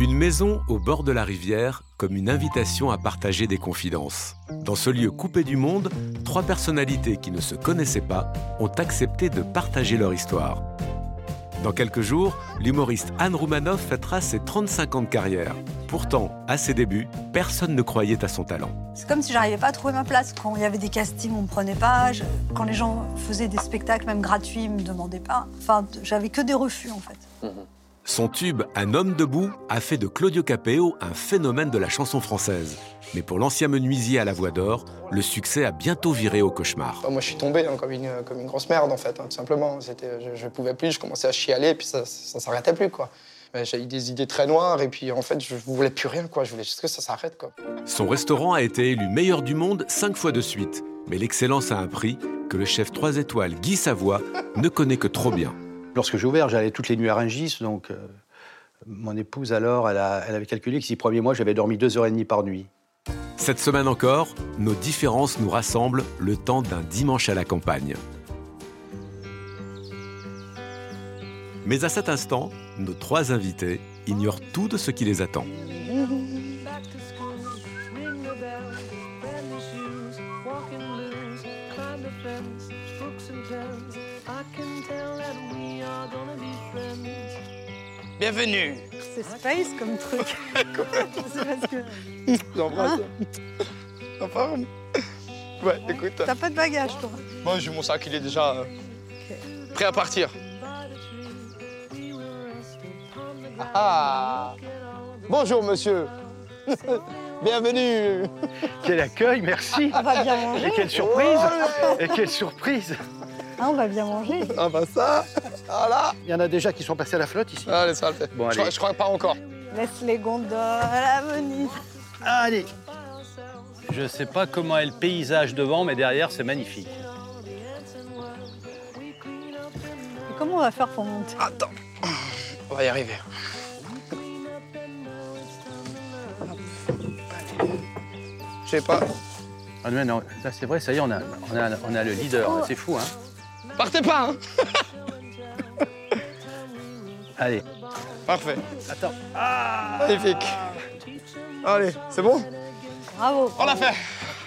Une maison au bord de la rivière comme une invitation à partager des confidences. Dans ce lieu coupé du monde, trois personnalités qui ne se connaissaient pas ont accepté de partager leur histoire. Dans quelques jours, l'humoriste Anne Roumanoff fêtera ses 35 ans de carrière. Pourtant, à ses débuts, personne ne croyait à son talent. C'est comme si j'arrivais pas à trouver ma place. Quand il y avait des castings, on me prenait pas. Je- Quand les gens faisaient des spectacles, même gratuits, ils me demandaient pas. Enfin, j'avais que des refus en fait. Son tube Un homme debout a fait de Claudio Capéo un phénomène de la chanson française. Mais pour l'ancien menuisier à la voix d'or, le succès a bientôt viré au cauchemar. Bah, moi, je suis tombé hein, comme, une, comme une grosse merde, en fait, hein, tout simplement. Je, je pouvais plus, je commençais à chialer, et puis ça, ça s'arrêtait plus, quoi. Mais J'ai eu des idées très noires, et puis en fait, je voulais plus rien, quoi. Je voulais juste que ça s'arrête, quoi. Son restaurant a été élu meilleur du monde cinq fois de suite. Mais l'excellence a un prix que le chef 3 étoiles Guy Savoie ne connaît que trop bien. Lorsque j'ai ouvert, j'allais toutes les nuits à Rungis, donc euh, mon épouse alors, elle, avait calculé que six premiers mois, j'avais dormi deux heures et demie par nuit. Cette semaine encore, nos différences nous rassemblent le temps d'un dimanche à la campagne. Mais à cet instant, nos trois invités ignorent tout de ce qui les attend. Bienvenue C'est space comme truc. c'est parce que J'embrasse. En forme Ouais, écoute. t'as pas de bagage, toi. Moi, j'ai mon sac, il est déjà euh, prêt à partir. Ah Bonjour, monsieur Bienvenue Quel accueil, merci On va bien manger. Et quelle surprise Et quelle surprise Ah, on va bien manger. Ah bah ça Voilà Il y en a déjà qui sont passés à la flotte ici. Allez, ça le faire. Bon, je, crois, allez. je crois pas encore. Laisse les gondoles à Venise. Allez Je sais pas comment est le paysage devant, mais derrière, c'est magnifique. Et comment on va faire pour monter? Attends. On va y arriver. Je sais pas. Ah non, non, là, c'est vrai, ça y est, on a, on a, on a le leader, là, c'est fou, hein Partez pas, hein Allez, Parfait. attends. Magnifique. Allez, c'est bon? Bravo. On l'a fait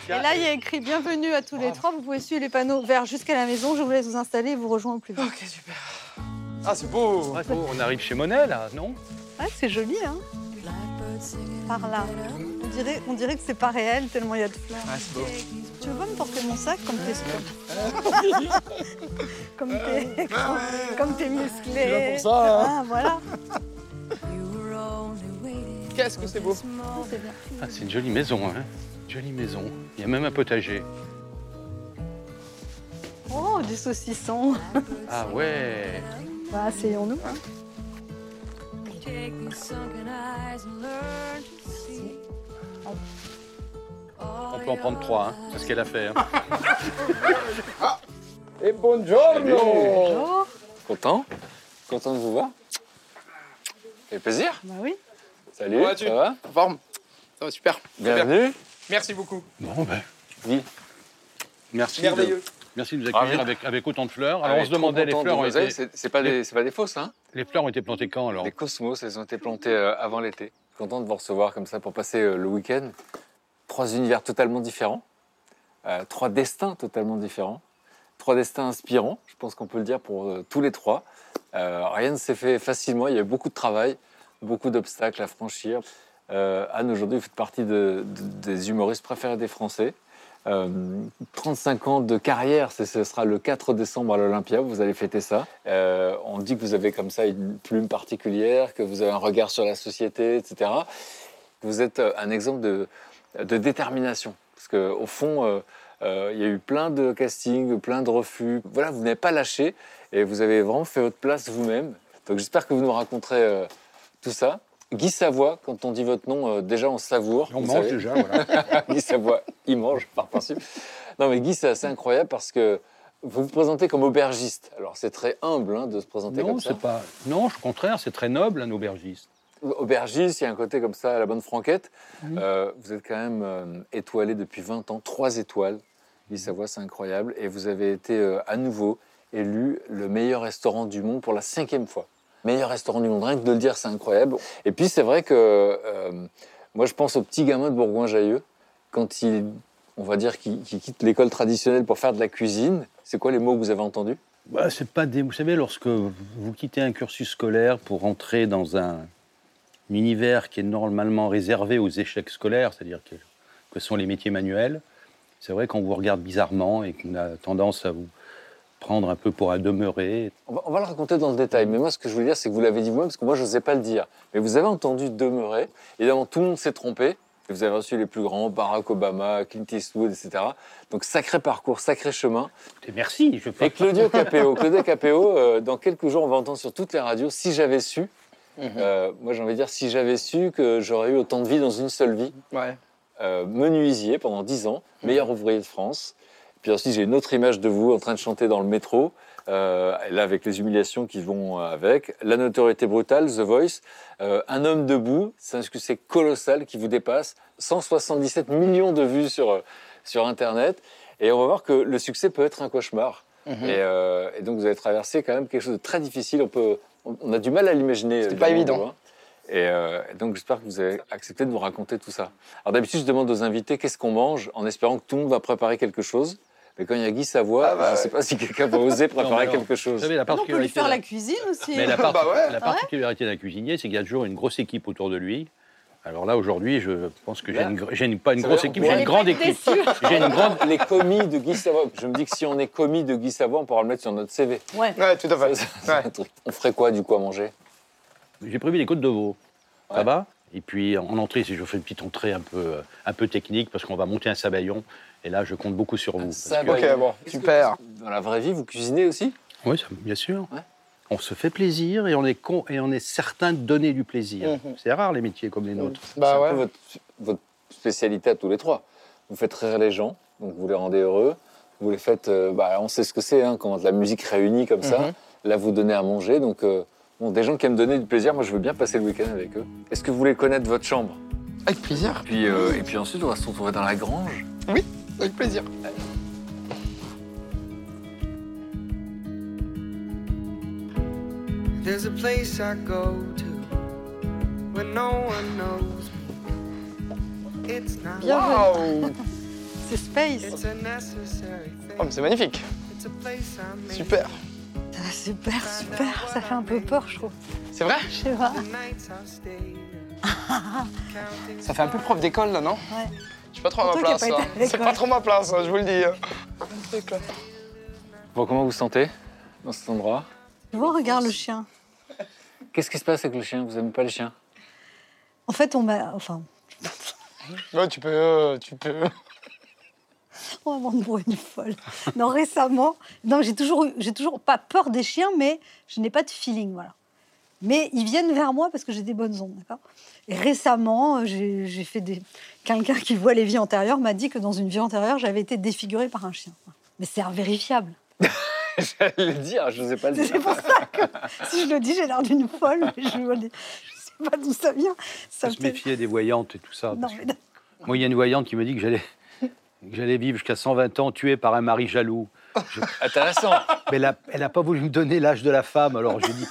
Et là, il y a écrit Bienvenue à tous les trois. Vous pouvez suivre les panneaux verts jusqu'à la maison. Je vous laisse vous installer et vous rejoindre au plus vite. Ok, super. Ah, c'est beau Ouais, on arrive chez Monet, là, non? Ouais, c'est joli, hein Par là. On dirait, on dirait que c'est pas réel tellement il y a de fleurs. Ah, c'est beau. Tu veux pas me porter mon sac comme t'es Comme t'es comme, comme t'es musclé. C'est là pour ça, hein. Ah, voilà. Qu'est-ce que c'est beau C'est. Ah, c'est une jolie maison, hein Jolie maison. Il y a même un potager. Oh, du saucisson. Ah ouais Bah, asseyons-nous. hein. On peut en prendre trois, hein C'est ce qu'elle a fait. hein. Et buongiorno Bonjour. Content Content de vous voir Et plaisir Bah oui. Salut, Comment vas-tu ça va En forme Ça va super. Bienvenue Merci beaucoup. Bon, ben, Oui. merci. Merveilleux. De, merci de nous accueillir Ravi. avec, avec autant de fleurs. Alors, Ah, on se demandait, les fleurs, ont été, C'est c'est pas, des- c'est pas des fausses, hein les fleurs ont été plantées quand, alors Les cosmos, elles ont été plantées euh, avant l'été. Content de vous recevoir comme ça pour passer euh, le week-end. Trois univers totalement différents, euh, trois destins totalement différents, trois destins inspirants, je pense qu'on peut le dire pour euh, tous les trois. Rien ne s'est fait facilement, il y a eu beaucoup de travail, beaucoup d'obstacles à franchir. Anne, aujourd'hui, vous faites partie de- de- des humoristes préférés des Français. Euh, 35 ans de carrière, ce sera le 4 décembre à l'Olympia, vous allez fêter ça. Euh, on dit que vous avez comme ça une plume particulière, que vous avez un regard sur la société, etc. vous êtes euh, un exemple de, détermination. Parce qu'au fond, euh, il y a eu plein de castings, plein de refus. Voilà, vous n'avez pas lâché et vous avez vraiment fait votre place vous-même. Donc j'espère que vous nous raconterez tout ça. Guy Savoie, quand on dit votre nom, euh, déjà on savoure. On mange savez. déjà, voilà. Guy Savoie, il mange par principe. Non mais Guy, c'est assez incroyable parce que vous vous présentez comme aubergiste. Alors c'est très humble hein, de se présenter Non, comme ça. c'est pas. Non, au contraire, c'est très noble un aubergiste. Aubergiste, il y a un côté comme ça, à la bonne franquette. Euh, vous êtes quand même euh, étoilé depuis 20 ans, trois étoiles. Guy. Savoie, c'est incroyable. Et vous avez été à nouveau élu le meilleur restaurant du monde pour la cinquième fois. Meilleur restaurant du monde, rien que de le dire, c'est incroyable. Et puis c'est vrai que euh, moi je pense au petit gamin de Bourgoin-Jallieu, quand il, on va dire, qu'il quitte l'école traditionnelle pour faire de la cuisine. C'est quoi les mots que vous avez entendus? Bah, c'est pas des... Vous savez, lorsque vous quittez un cursus scolaire pour entrer dans un univers qui est normalement réservé aux échecs scolaires, c'est-à-dire que, que sont les métiers manuels, c'est vrai qu'on vous regarde bizarrement et qu'on a tendance à vous prendre un peu pour un demeuré. On va, on va le raconter dans le détail, mais moi ce que je voulais dire, c'est que vous l'avez dit vous-même, parce que moi je n'osais pas le dire. Mais vous avez entendu demeurer, évidemment tout le monde s'est trompé, et vous avez reçu les plus grands, Barack Obama, Clint Eastwood, etc. Donc sacré parcours, sacré chemin. Et merci, je Et Claudio Capéo, Claudio Capéo, euh, dans quelques jours on va entendre sur toutes les radios, si j'avais su, euh, moi j'ai envie de dire, si j'avais su que j'aurais eu autant de vie dans une seule vie, Ouais. euh, menuisier pendant 10 ans, meilleur ouvrier de France. Puis ensuite, j'ai une autre image de vous en train de chanter dans le métro, euh, là avec les humiliations qui vont avec, la notoriété brutale, The Voice, euh, un homme debout, c'est un succès colossal qui vous dépasse, 177 millions de vues sur, euh, sur Internet, et on va voir que le succès peut être un cauchemar. Mhm. et, euh, et donc vous avez traversé quand même quelque chose de très difficile, on, peut, on, on a du mal à l'imaginer. C'était pas évident. Et, euh, et donc j'espère que vous avez accepté de nous raconter tout ça. Alors d'habitude, je demande aux invités qu'est-ce qu'on mange, en espérant que tout le monde va préparer quelque chose. Mais quand il y a Guy Savoie, Ah bah je ne sais pas si quelqu'un va oser préparer non. quelque Vous chose. savez, la On peut lui particularité, faire la cuisine aussi. Mais la, Bah par- ouais. la particularité d'un cuisinier, c'est qu'il y a toujours une grosse équipe autour de lui. Alors là, aujourd'hui, je pense que j'ai une, une- pas une ça grosse équipe, j'ai une grande équipe. J'ai une grande. Les commis de Guy Savoie. Je me dis que si on est commis de Guy Savoie, on pourra le mettre sur notre CV. Ouais. Ouais, tout à fait. Ça, Ouais. truc. On ferait quoi du coup à manger? J'ai prévu des côtes de veau. Ça Ouais. va? Et puis en entrée, si je fais une petite entrée un peu, euh, un peu technique, parce qu'on va monter un sabayon. Et là, je compte beaucoup sur vous. parce que- sabayon. Ok, bon, Est-ce que super. Dans la vraie vie, vous cuisinez aussi? Oui, ça- bien sûr. Ouais. On se fait plaisir et on est con, et on est certain de donner du plaisir. Mhm. C'est rare les métiers comme les nôtres. C'est Bah un ouais. peu votre, votre spécialité à tous les trois. Vous faites rire les gens, donc vous les rendez heureux. Vous les faites, euh, bah, on sait ce que c'est hein, quand la musique réunit comme ça. Mhm. Là, vous donnez à manger, donc euh, bon, des gens qui aiment donner du plaisir. Moi, je veux bien passer le week-end avec eux. Est-ce que vous voulez connaître votre chambre? Avec plaisir. puis, euh, Et puis ensuite, on va se retrouver dans la grange. Avec plaisir. There's a place I go to where no one knows me. It's not Bienvenue. Waouh C'est Space. It's a necessary Oh, mais thing. c'est magnifique. It's a place I made. Super. Ah, Super, super. Ça fait un peu peur, je trouve. C'est vrai Je sais pas. The nights I've stayed counting Ça fait un peu prof d'école, là, non? Ouais. Je suis pas trop à ma place, à C'est pas trop ma place, hein, je vous le dis. hein. Le truc, là. Bon, comment vous vous sentez dans cet endroit? Tu vois, regarde le chien. Qu'est-ce qui se passe avec le chien? Vous n'aimez pas les chiens En fait, on m'a. Enfin, Ouais, tu peux, euh, tu peux. on va me prendre pour une folle. Non, récemment. Non, j'ai toujours, eu- j'ai toujours pas peur des chiens, mais je n'ai pas de feeling, voilà. Mais ils viennent vers moi parce que j'ai des bonnes ondes, d'accord? Et récemment, euh, j'ai fait des. Quelqu'un qui voit les vies antérieures m'a dit que dans une vie antérieure, j'avais été défigurée par un chien. Mais c'est invérifiable. J'allais le dire, je n'osais pas le C'est dire. pour ça que si je le dis, j'ai l'air d'une folle. Mais je ne sais pas d'où ça vient. Ça Faut se me méfier des voyantes et tout ça. Non, mais Moi, il y a une voyante qui me dit que j'allais, vivre jusqu'à 120 ans tué par un mari jaloux. Intéressant. Mais elle n'a pas voulu me donner l'âge de la femme, alors j'ai dit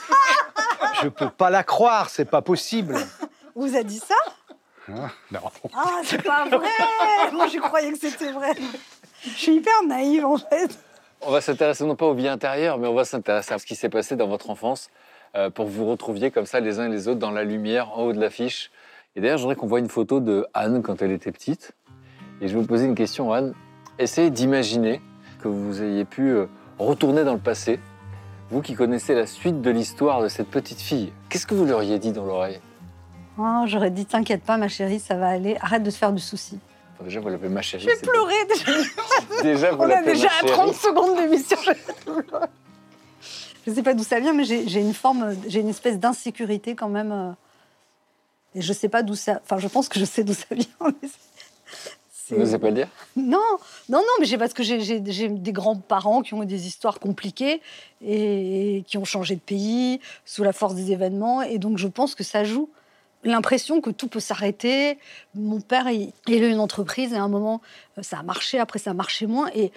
je peux pas la croire, c'est pas possible. On vous a dit ça? Hein non. Ah, c'est pas vrai Moi, je croyais que c'était vrai. Je suis hyper naïve, en fait. On va s'intéresser non pas aux vies intérieures, mais on va s'intéresser à ce qui s'est passé dans votre enfance euh, pour que vous vous retrouviez comme ça les uns et les autres dans la lumière en haut de l'affiche. Et d'ailleurs, je voudrais qu'on voit une photo de Anne quand elle était petite. Et je vais vous poser une question, Anne. Essayez d'imaginer que vous ayez pu euh, retourner dans le passé. Vous qui connaissez la suite de l'histoire de cette petite fille, qu'est-ce que vous lui auriez dit dans l'oreille? Oh, J'aurais dit T'inquiète pas, ma chérie, ça va aller. Arrête de te faire du souci. Enfin, déjà, vous l'appelez ma chérie. Je vais pleurer déjà. Déjà, vous On a déjà à chérie. 30 secondes d'émission. Je. Je sais pas d'où ça vient, mais j'ai une forme, j'ai une espèce d'insécurité quand même. euh, Et je sais pas d'où ça. Enfin, je pense que je sais d'où ça vient. mais Vous n'osez pas le dire? Non, non, non, mais j'ai parce que j'ai des grands-parents qui ont eu des histoires compliquées et, qui ont changé de pays sous la force des événements. Et donc, je pense que ça joue. L'impression que tout peut s'arrêter. Mon père, il, il a eu une entreprise et à un moment, euh, ça a marché, après, ça marchait moins. Et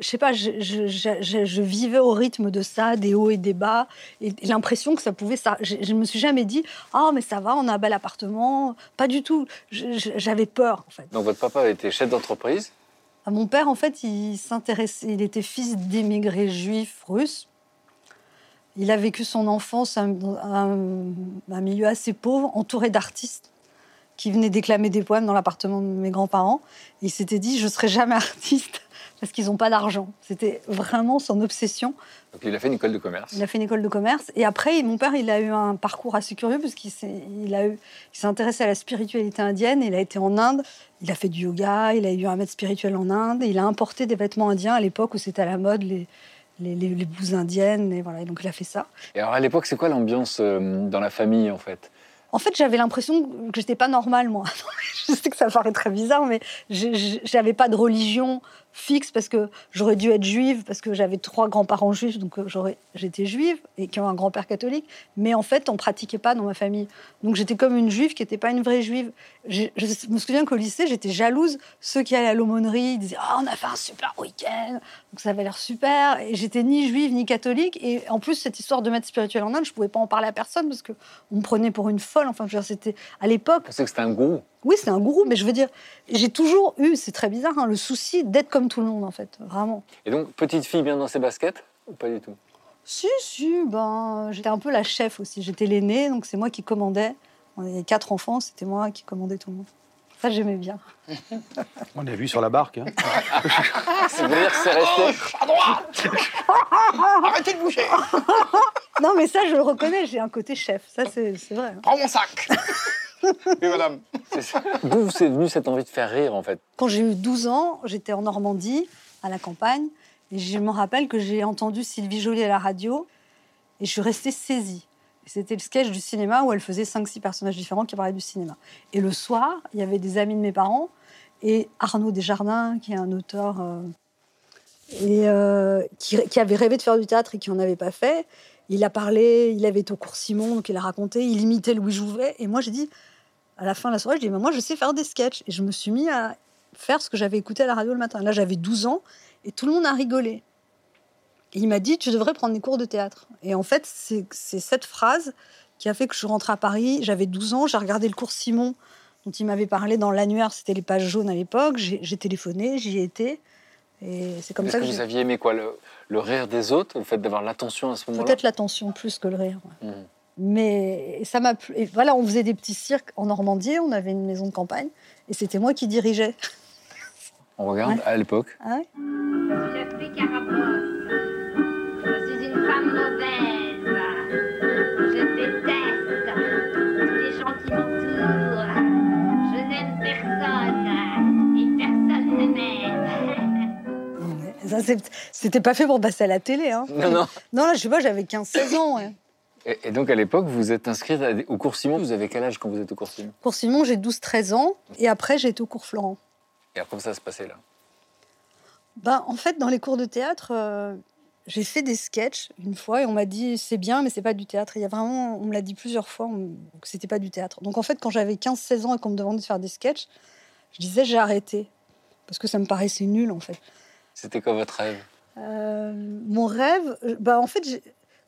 je sais pas, je, je- je- vivais au rythme de ça, des hauts et des bas. Et l'impression que ça pouvait. Ça, je, je me suis jamais dit, ah, mais ça va, on a un bel appartement. Pas du tout. J'avais peur, en fait. Donc, votre papa était chef d'entreprise? Ah, Mon père, en fait, il s'intéressait. Il était fils d'émigrés juifs russes. Il a vécu son enfance dans un, un milieu assez pauvre, entouré d'artistes qui venaient déclamer des poèmes dans l'appartement de mes grands-parents. Il s'était dit, je serai jamais artiste parce qu'ils n'ont pas d'argent. C'était vraiment son obsession. Donc, il a fait une école de commerce. Il a fait une école de commerce. Et après, mon père, il a eu un parcours assez curieux parce qu'il s'est, il a eu, il s'est intéressé à la spiritualité indienne. Il a été en Inde. Il a fait du yoga. Il a eu un maître spirituel en Inde. Il a importé des vêtements indiens à l'époque où c'était à la mode, les, les, les, indiennes. Et voilà. Et donc, il a fait ça. Et alors, à l'époque, c'est quoi l'ambiance euh, dans la famille, en fait? En fait, j'avais l'impression que j'étais pas normale, moi. je sais que ça paraît très bizarre, mais j'avais pas de religion fixe parce que j'aurais dû être juive, parce que j'avais trois grands-parents juifs, donc euh, j'étais juive et qui ont un grand-père catholique. Mais en fait, on pratiquait pas dans ma famille. Donc j'étais comme une juive qui n'était pas une vraie juive. Je, je me souviens qu'au lycée, j'étais jalouse. Ceux qui allaient à l'aumônerie, disaient Ah, on a fait un super week-end, donc ça avait l'air super. Et j'étais ni juive ni catholique. Et en plus, cette histoire de maître spirituel en Inde, je pouvais pas en parler à personne parce que on me prenait pour une folle. Enfin, je c'était à l'époque. Vous pensez que c'était un gourou Oui, c'est un gourou, mais je veux dire, j'ai toujours eu, c'est très bizarre, hein, le souci d'être comme tout le monde, en fait, vraiment. Et donc, petite fille bien dans ses baskets Ou pas du tout? Si, si, ben, j'étais un peu la chef aussi. J'étais l'aînée, donc c'est moi qui commandais. On avait quatre enfants, c'était moi qui commandais tout le monde. Ça, j'aimais bien. On l'a vu sur la barque. hein. Que c'est resté. Arrêtez de bouger Non, mais ça, je le reconnais, j'ai un côté chef. Ça, c'est c'est vrai. hein. Prends mon sac Oui, madame. c'est ça. D'où c'est venu cette envie de faire rire, en fait? Quand j'ai eu 12 ans, j'étais en Normandie, à la campagne, et je me rappelle que j'ai entendu Sylvie Joly à la radio, et je suis restée saisie. C'était le sketch du cinéma où elle faisait 5-6 personnages différents qui parlaient du cinéma. Et le soir, il y avait des amis de mes parents, et Arnaud Desjardins, qui est un auteur euh, et, euh, qui, qui avait rêvé de faire du théâtre et qui n'en avait pas fait. Il a parlé, il avait été au cours Simon, donc il a raconté, il imitait Louis Jouvet. Et moi, j'ai dit, à la fin de la soirée, je dis, Mais moi, je sais faire des sketchs. Et je me suis mis à faire ce que j'avais écouté à la radio le matin. Là, j'avais 12 ans et tout le monde a rigolé. Et il m'a dit, tu devrais prendre des cours de théâtre. Et en fait, c'est cette phrase qui a fait que je suis rentrée à Paris. J'avais 12 ans, j'ai regardé le cours Simon dont il m'avait parlé dans l'annuaire, c'était les pages jaunes à l'époque. J'ai téléphoné, j'y ai été. Et c'est comme Est-ce ça que que, vous aviez aimé quoi le, le rire des autres Le fait d'avoir l'attention à ce moment-là? Peut-être l'attention plus que le rire. ouais. Mhm. Mais ça m'a plu. Et voilà, on faisait des petits cirques en Normandie, on avait une maison de campagne, et c'était moi qui dirigeais. On regarde Ouais. à l'époque. Ah ouais Je suis Carabosse. Je suis une femme mauvaise. Je déteste tous les gens qui m'entourent. Je n'aime personne et personne ne m'aime. Ça, C'était pas fait pour passer à la télé. Hein. Non, non. Non, là, je sais pas, j'avais 15-16 ans. Ouais. Et, et donc, à l'époque, vous êtes inscrite des- au cours Simon. Vous avez quel âge quand vous êtes au cours Simon? Cours Simon, j'ai 12-13 ans, et après, j'ai été au cours Florent. Et après, ça se passait là? Ben, en fait, dans les cours de théâtre, euh, j'ai fait des sketchs une fois et on m'a dit c'est bien, mais c'est pas du théâtre. Il y a vraiment, on me l'a dit plusieurs fois on- que c'était pas du théâtre. Donc en fait, quand j'avais 15-16 ans et qu'on me demandait de faire des sketchs, je disais j'ai arrêté parce que ça me paraissait nul en fait. C'était quoi votre rêve? Euh, mon rêve, bah en fait, j'ai-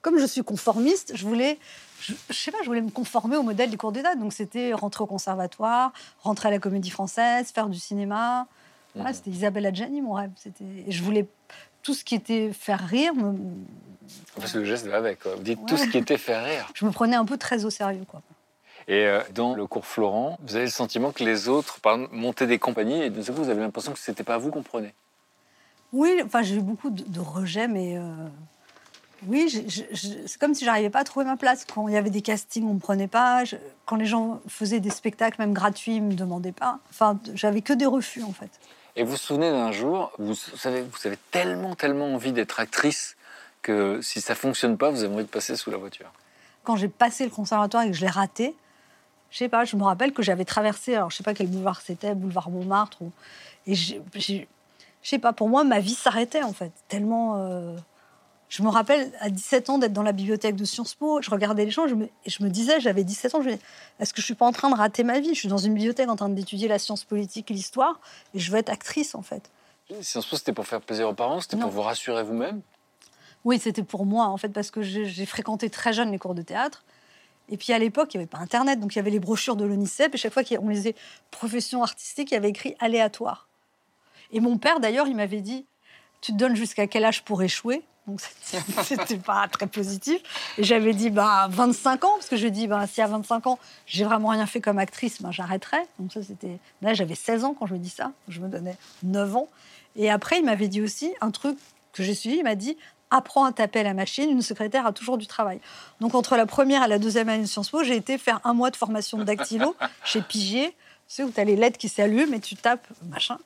comme je suis conformiste, je voulais, je, je sais pas, je voulais me conformer au modèle des cours d'état. Donc c'était rentrer au conservatoire, rentrer à la Comédie Française, faire du cinéma. Voilà, c'était Isabelle Adjani mon rêve. C'était, et je voulais tout ce qui était faire rire. me- Parce que le geste va avec. Quoi. Vous dites tout ce qui était faire rire. je me prenais un peu très au sérieux, quoi. Et euh, dans le cours Florent, vous avez le sentiment que les autres, par exemple, montaient des compagnies et de ce coup, vous avez l'impression que c'était pas vous qu'on prenait? Oui, enfin j'ai eu beaucoup de, de rejets, mais euh, Oui, c'est comme si j'arrivais pas à trouver ma place. Quand il y avait des castings, on me prenait pas. Je- quand les gens faisaient des spectacles, même gratuits, ils me demandaient pas. Enfin, j'avais que des refus, en fait. Et vous vous souvenez d'un jour, vous savez, vous avez tellement, tellement envie d'être actrice que si ça fonctionne pas, vous avez envie de passer sous la voiture. Quand j'ai passé le conservatoire et que je l'ai raté, je sais pas, je me rappelle que j'avais traversé, alors je sais pas quel boulevard c'était, boulevard Montmartre, ou- et je sais pas, pour moi, ma vie s'arrêtait, en fait. Tellement. euh, Je me rappelle à 17 ans d'être dans la bibliothèque de Sciences Po, je regardais les gens je me, je me disais, j'avais 17 ans, je me disais, est-ce que je suis pas en train de rater ma vie? Je suis dans une bibliothèque en train d'étudier la science politique et l'histoire et je veux être actrice en fait. Sciences Po, c'était pour faire plaisir aux parents, c'était pour vous rassurer vous-même? Oui, c'était pour moi en fait parce que j'ai fréquenté très jeune les cours de théâtre. Et puis à l'époque, il n'y avait pas Internet, donc il y avait les brochures de l'ONICEP et chaque fois qu'on lisait profession artistique, il y avait écrit aléatoire. Et mon père d'ailleurs, il m'avait dit, tu te donnes jusqu'à quel âge pour échouer? Donc c'était- pas très positif. Et j'avais dit bah 25 ans parce que je dit bah si à 25 ans j'ai vraiment rien fait comme actrice, ben j'arrêterai. Donc ça c'était là j'avais 16 ans quand je ai dit ça, je me donnais 9 ans. Et après il m'avait dit aussi un truc que j'ai suivi, il m'a dit apprends à taper à la machine, une secrétaire a toujours du travail. Donc entre la première et la deuxième année de Sciences Po, j'ai été faire un mois de formation de dactylo chez Pigier, tu sais où tu as les lettres qui s'allument et tu tapes machin.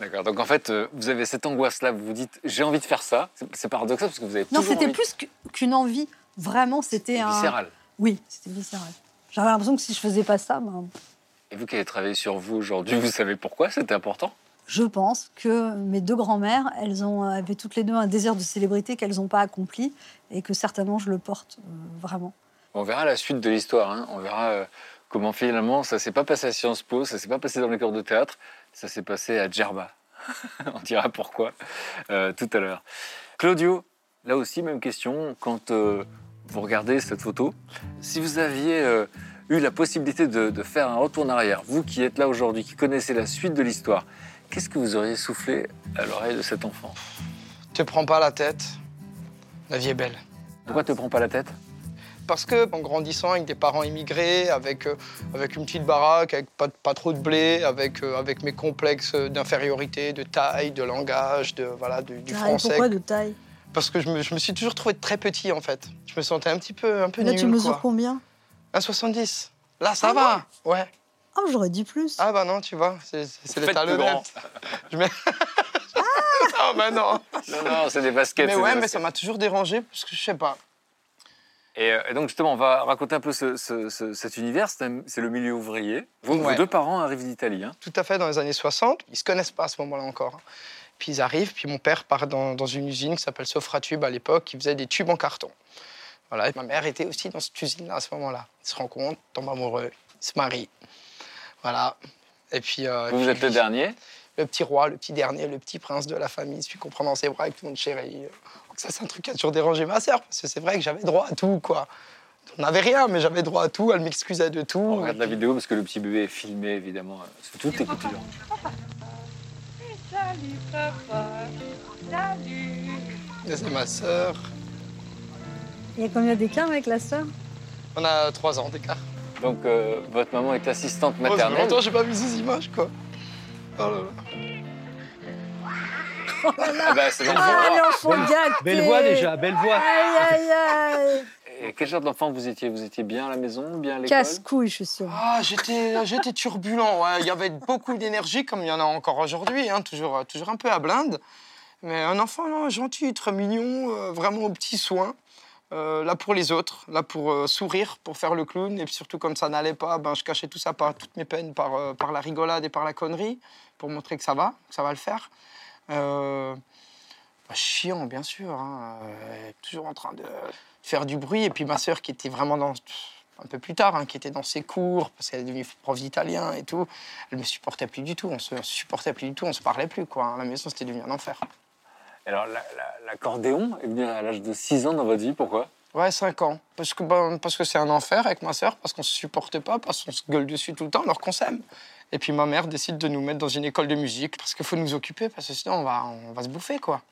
D'accord. Donc en fait, euh, vous avez cette angoisse-là, vous vous dites, j'ai envie de faire ça. C'est- paradoxal parce que vous avez Non, c'était envie- plus qu'- qu'une envie. Vraiment, c'était un. viscéral. Oui, c'était viscéral. J'avais l'impression que si je faisais pas ça, ben, Et vous qui avez travaillé sur vous aujourd'hui, vous savez pourquoi c'était important? Je pense que mes deux grands-mères, elles ont, avaient toutes les deux un désir de célébrité qu'elles n'ont pas accompli et que certainement je le porte euh, vraiment. On verra la suite de l'histoire. hein. On verra euh, comment finalement ça s'est pas passé à Sciences Po, ça s'est pas passé dans les cours de théâtre, ça s'est passé à Djerba. On dira pourquoi euh, tout à l'heure. Claudio, là aussi même question. Quand euh, vous regardez cette photo, si vous aviez euh, eu la possibilité de, de faire un retour en arrière, vous qui êtes là aujourd'hui, qui connaissez la suite de l'histoire, qu'est-ce que vous auriez soufflé à l'oreille de cet enfant? Te prends pas la tête. La vie est belle. Pourquoi te prends pas la tête? Parce que en grandissant avec des parents immigrés, avec, euh, avec une petite baraque, avec pas, pas trop de blé, avec, euh, avec mes complexes d'infériorité, de taille, de langage, de, voilà, du, du Ah, et français. pourquoi de taille? Parce que je me, je me suis toujours trouvé très petit en fait. Je me sentais un petit peu, un peu Là, nul. tu mesures quoi. combien? 1,70. Là, ça Ah va. Ouais? Ah, j'aurais dit plus. Ah bah non, tu vois, c'est les talonnettes. Je mets... non, bah non. Non, non, c'est des baskets. Mais ouais, mais baskets. ça m'a toujours dérangé parce que je sais pas. Et, euh, et donc justement, on va raconter un peu ce- ce- ce- cet univers. C'est le milieu ouvrier. Vos, deux parents arrivent d'Italie. hein. Tout à fait, dans les années 60. Ils se connaissent pas à ce moment-là encore. hein. Puis ils arrivent, puis mon père part dans, dans une usine qui s'appelle Sofratube à l'époque, qui faisait des tubes en carton. Voilà, et ma mère était aussi dans cette usine-là à ce moment-là. Ils se rencontrent, tombent amoureux, ils se marient. Voilà. Et puis. euh, Vous puis- êtes le dernier. le petit roi, le petit dernier, le petit prince de la famille, celui qu'on prend dans ses bras et que tout le monde chérit. Ça, c'est un truc qui a toujours dérangé ma sœur, parce que c'est vrai que j'avais droit à tout, quoi. On n'avait rien, mais j'avais droit à tout, elle m'excusait de tout. On regarde la vidéo parce que le petit bébé est filmé, évidemment. C'est tout culture. Salut papa, salut. C'est ma sœur. Il y a combien d'écart avec la sœur? On a trois ans d'écart. Donc, euh, votre maman est assistante Oh, maternelle. longtemps que j'ai pas vu ces images, quoi. Oh là là. Ah bah, c'est Ah, Belle voix déjà, belle voix. Aïe, aïe, aïe Et quel genre d'enfant vous étiez? Vous étiez bien à la maison, bien à l'école? Casse-couille, je suis sûre. Ah, j'étais, j'étais turbulent. ouais. Il y avait beaucoup d'énergie, comme il y en a encore aujourd'hui, hein, toujours, toujours un peu à blinde. Mais un enfant non, gentil, très mignon, euh, vraiment aux petits soins. Euh, là pour les autres, là pour euh, sourire, pour faire le clown. Et puis surtout, comme ça n'allait pas, ben, je cachais tout ça par toutes mes peines, par, euh, par la rigolade et par la connerie, pour montrer que ça va, que ça va le faire. Euh, bah, chiant, bien sûr. hein, euh, toujours en train de faire du bruit. Et puis ma sœur, qui était vraiment dans un peu plus tard, hein, qui était dans ses cours, parce qu'elle est devenue prof d'italien et tout, elle me supportait plus du tout. On se supportait plus du tout, on se parlait plus. Quoi. À la maison, c'était devenu un enfer. Alors, la- la- l'accordéon est venu à l'âge de 6 ans dans votre vie. Pourquoi? Ouais, 5 ans. Parce que ben, parce que c'est un enfer avec ma sœur, parce qu'on se supporte pas, parce qu'on se gueule dessus tout le temps, alors qu'on s'aime. Et puis ma mère décide de nous mettre dans une école de musique, parce qu'il faut nous occuper, parce que sinon on va, on va se bouffer, quoi.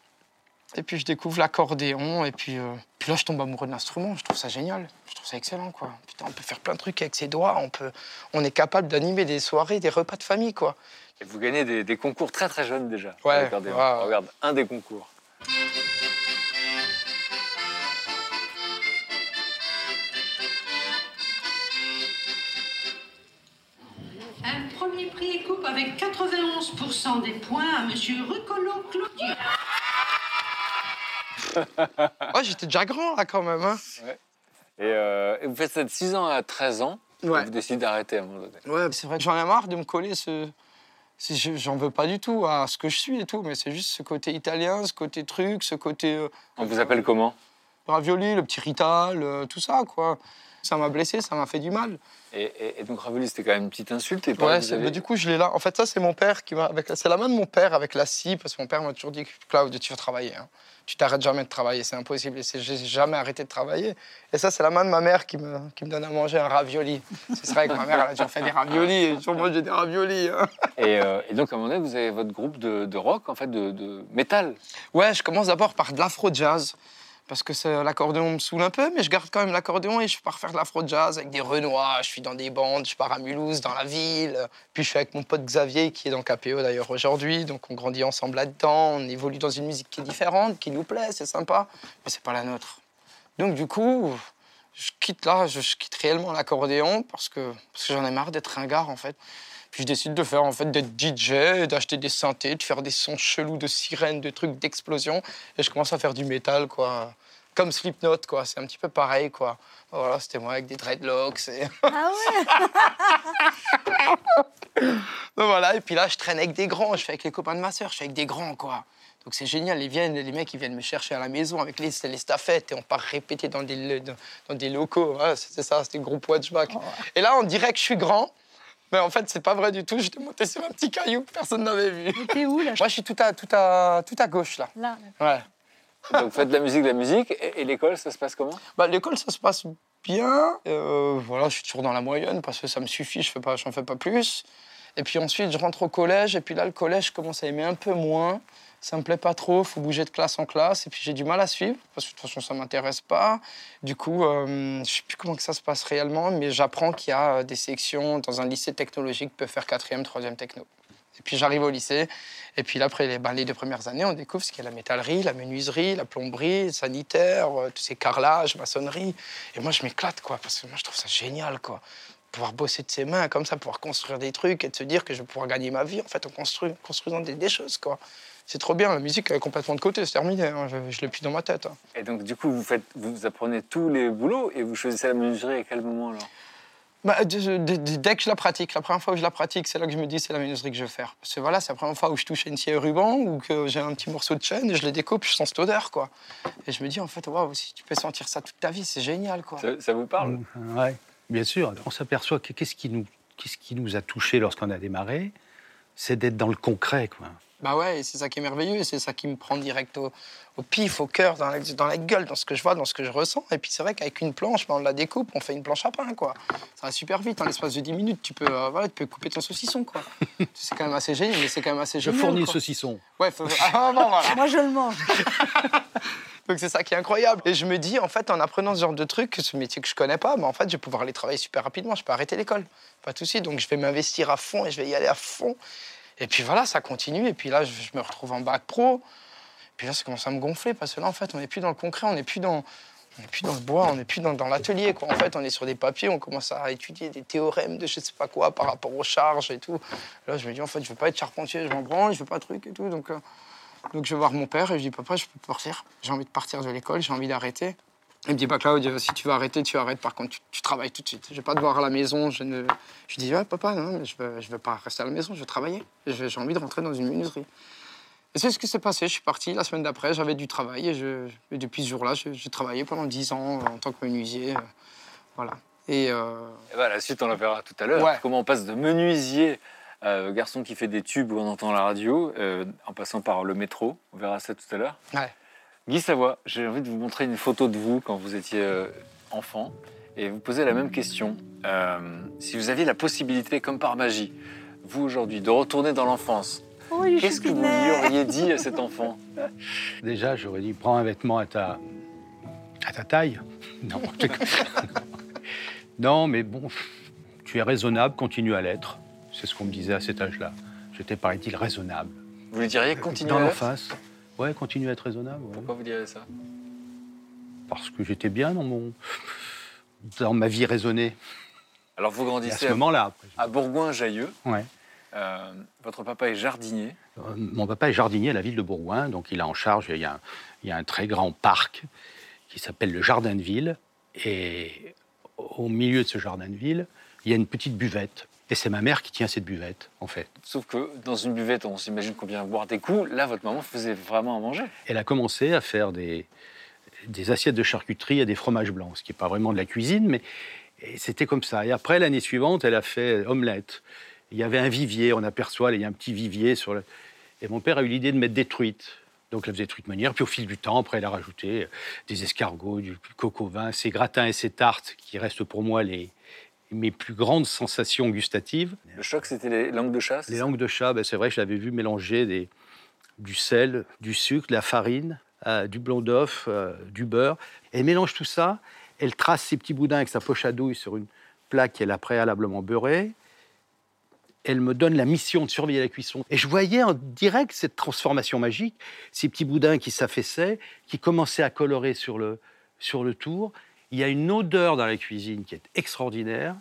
Et puis je découvre l'accordéon, et puis, euh, puis là je tombe amoureux de l'instrument, je trouve ça génial, je trouve ça excellent, quoi. Putain, on peut faire plein de trucs avec ses doigts, on, peut, on est capable d'animer des soirées, des repas de famille, quoi. Et vous gagnez des, des concours très très jeunes déjà. Ouais, ouais. Regarde, un des concours. Avec 91% des points à Monsieur Rucolo Claudio. Ouais, j'étais déjà grand là quand même. Hein. Et, euh, et vous faites ça de 6 ans à 13 ans. Ouais. Et vous décidez d'arrêter à un moment donné. Ouais, c'est vrai que j'en ai marre de me coller ce. J'en veux pas du tout à ce que je suis et tout, mais c'est juste ce côté italien, ce côté truc, ce côté euh, On vous appelle comment? ravioli, le petit rital, euh, tout ça, quoi. Ça m'a blessé, ça m'a fait du mal. Et, et- et donc Ravioli, c'était quand même une petite insulte. Et Ouais, avez- bah, du coup, je l'ai là. En fait, ça, c'est mon père qui m'a. C'est la main de mon père avec la scie, parce que mon père m'a toujours dit Claude, tu vas travailler. hein. Tu t'arrêtes jamais de travailler, c'est impossible. Et j'ai jamais arrêté de travailler. Et ça, c'est la main de ma mère qui me, qui me donne à manger un ravioli. C'est vrai que ma mère, elle a toujours fait des raviolis, et j'ai toujours mangé des raviolis. hein. Et, euh, et donc à un moment donné, vous avez votre groupe de, de rock, en fait, de, de métal. Ouais, je commence d'abord par de l'afro-jazz. Parce que l'accordéon me saoule un peu, mais je garde quand même l'accordéon et je pars faire de l'afro-jazz avec des Renois. Je suis dans des bandes, je pars à Mulhouse, dans la ville. Puis je suis avec mon pote Xavier, qui est dans KPO d'ailleurs aujourd'hui. Donc on grandit ensemble là-dedans. On évolue dans une musique qui est différente, qui nous plaît, c'est sympa. Mais c'est pas la nôtre. Donc du coup, je quitte là, je, je quitte réellement l'accordéon parce que, parce que j'en ai marre d'être ringard en fait. Puis je décide de faire en fait d'être DJ, d'acheter des synthés, de faire des sons chelous de sirènes, de trucs d'explosion. Et je commence à faire du métal quoi. Comme Slipknot quoi, c'est un petit peu pareil quoi. Voilà, c'était moi avec des dreadlocks et... Ah ouais Donc voilà, et puis là, je traîne avec des grands, je fais avec les copains de ma sœur, je fais avec des grands, quoi. Donc c'est génial, ils viennent, les mecs, ils viennent me chercher à la maison avec les, les staffettes et on part répéter dans des, dans, dans des locaux. Voilà, c'était ça, c'était le groupe Watchback. Et là, on dirait que je suis grand, mais en fait, c'est pas vrai du tout. J'étais monté sur un petit caillou que personne n'avait vu. Mais t'es où là Moi, je suis tout à, tout à, tout à gauche, là. Là. Ouais. Donc vous faites de la musique, de la musique. Et, et l'école, ça se passe comment? Bah, l'école, ça se passe bien. Euh, voilà, je suis toujours dans la moyenne parce que ça me suffit, je fais pas, j'en fais pas plus. Et puis ensuite, je rentre au collège. Et puis là, le collège, je commence à aimer un peu moins. Ça me plaît pas trop, faut bouger de classe en classe. Et puis j'ai du mal à suivre parce que de toute façon, ça m'intéresse pas. Du coup, euh, je sais plus comment que ça se passe réellement, mais j'apprends qu'il y a euh, des sections dans un lycée technologique qui peut faire quatrième, troisième techno. Et puis j'arrive au lycée, et puis là, après les, les deux premières années, on découvre ce qu'est la métallerie, la menuiserie, la plomberie, le sanitaire, euh, tous ces carrelages, maçonnerie. Et moi, je m'éclate, quoi, parce que moi, je trouve ça génial, quoi. Pouvoir bosser de ses mains comme ça, pouvoir construire des trucs et de se dire que je vais pouvoir gagner ma vie, en fait, en construisant des, des choses, quoi. C'est trop bien, la musique elle est complètement de côté, c'est terminé, hein, je, je l'ai plus dans ma tête. hein. Et donc du coup, vous, faites, vous apprenez tous les boulots et vous choisissez la menuiserie à quel moment alors? Bah, de- dès que je la pratique, la première fois où je la pratique, c'est là que je me dis c'est la menuiserie que je vais faire. Parce que voilà, c'est la première fois où je touche une scie à ruban ou que j'ai un petit morceau de chaîne et je les découpe, je sens cette odeur quoi. Et je me dis en fait waouh, si tu peux sentir ça toute ta vie, c'est génial quoi. ça, ça vous parle? Ouais, bien sûr. On s'aperçoit que qu'est-ce qui nous, qu'est-ce qui nous a touchés lorsqu'on a démarré, c'est d'être dans le concret, quoi. Bah ouais, c'est ça qui est merveilleux, et c'est ça qui me prend direct au, au pif, au cœur, dans la, dans la gueule, dans ce que je vois, dans ce que je ressens. Et puis c'est vrai qu'avec une planche, bah, on la découpe, on fait une planche à pain, quoi. Ça va super vite, en l'espace de 10 minutes, tu peux, euh, voilà, tu peux couper ton saucisson, quoi. c'est quand même assez génial, mais c'est quand même assez Je génial. fournis le saucisson. Ouais, faut- ah, bon, voilà. Moi, je le mange. Donc c'est ça qui est incroyable. Et je me dis, en fait, en apprenant ce genre de truc, ce métier que je connais pas, mais en fait, je vais pouvoir aller travailler super rapidement. Je peux arrêter l'école, pas de souci. Donc je vais m'investir à fond et je vais y aller à fond. Et puis voilà, ça continue. Et puis là, je, me retrouve en bac pro. Puis là, ça commence à me gonfler parce que là, en fait, on n'est plus dans le concret, on n'est plus dans, on n'est plus dans le bois, on n'est plus dans, l'atelier. En fait, on est sur des papiers, on commence à étudier des théorèmes de je sais pas quoi par rapport aux charges et tout. Là, je me dis, en fait, je veux pas être charpentier, je m'en branle, je veux pas de truc et tout. Donc, euh, donc je vais voir mon père et je dis, papa, je peux partir. J'ai envie de partir de l'école, j'ai envie d'arrêter. Il me dit, bah Claude, si tu veux arrêter, tu arrêtes. Par contre, tu, tu travailles tout de suite. Je vais pas te voir à la maison. Je, ne... je dis, ouais, papa, non, mais je veux, je veux pas rester à la maison, je veux travailler. J'ai envie de rentrer dans une menuiserie. Et c'est ce qui s'est passé. Je suis parti la semaine d'après, j'avais du travail. Et, je, et depuis ce jour-là, j'ai travaillé pendant 10 ans en tant que menuisier. euh, voilà. Et euh, Et bah, La suite, on la verra tout à l'heure. Ouais. Comment on passe de menuisier, euh, garçon qui fait des tubes où on entend la radio, euh, en passant par le métro. On verra ça tout à l'heure. Ouais. Guy Savoie, j'ai envie de vous montrer une photo de vous quand vous étiez euh, enfant et vous poser la même question. Euh, si vous aviez la possibilité, comme par magie, vous aujourd'hui, de retourner dans l'enfance, Oh, qu'est-ce que vous lui auriez dit à cet enfant? Déjà, j'aurais dit prends un vêtement à ta, à ta taille. Non, mais bon, tu es raisonnable, continue à l'être. C'est ce qu'on me disait à cet âge-là. J'étais, paraît-il, raisonnable. Vous lui diriez continuer Dans à l'en l'être? face. Ouais, continue à être raisonnable. ouais. Pourquoi vous diriez ça? Parce que j'étais bien dans mon, dans ma vie raisonnée. Alors vous Et à grandissez ce moment-là, après, à Bourgoin-Jailleux. ouais. Euh, votre papa est jardinier. Euh, Mon papa est jardinier à la ville de Bourgoin, donc il a en charge, il y a un, il y a un très grand parc qui s'appelle le Jardin de Ville. Et au milieu de ce Jardin de Ville, il y a une petite buvette. Et c'est ma mère qui tient cette buvette, en fait. Sauf que dans une buvette, on s'imagine qu'on vient boire des coups. Là, votre maman faisait vraiment à manger. Elle a commencé à faire des, des assiettes de charcuterie et des fromages blancs, ce qui n'est pas vraiment de la cuisine, mais c'était comme ça. Et après, l'année suivante, elle a fait omelette. Il y avait un vivier, on aperçoit, il y a un petit vivier sur le... Et mon père a eu l'idée de mettre des truites. Donc, elle faisait truite meunière. Puis, au fil du temps, après, elle a rajouté des escargots, du coco vin, ses gratins et ses tartes, qui restent pour moi les, mes plus grandes sensations gustatives. Le choc, c'était les langues de chasse. Les langues de chat, ben, c'est vrai, je l'avais vu mélanger des, du sel, du sucre, de la farine, euh, du blanc d'œuf, euh, du beurre. Elle mélange tout ça. Elle trace ses petits boudins avec sa poche à douille sur une plaque qu'elle a préalablement beurrée. Elle me donne la mission de surveiller la cuisson. Et je voyais en direct cette transformation magique, ces petits boudins qui s'affaissaient, qui commençaient à colorer sur le, sur le tour. Il y a une odeur dans la cuisine qui est extraordinaire.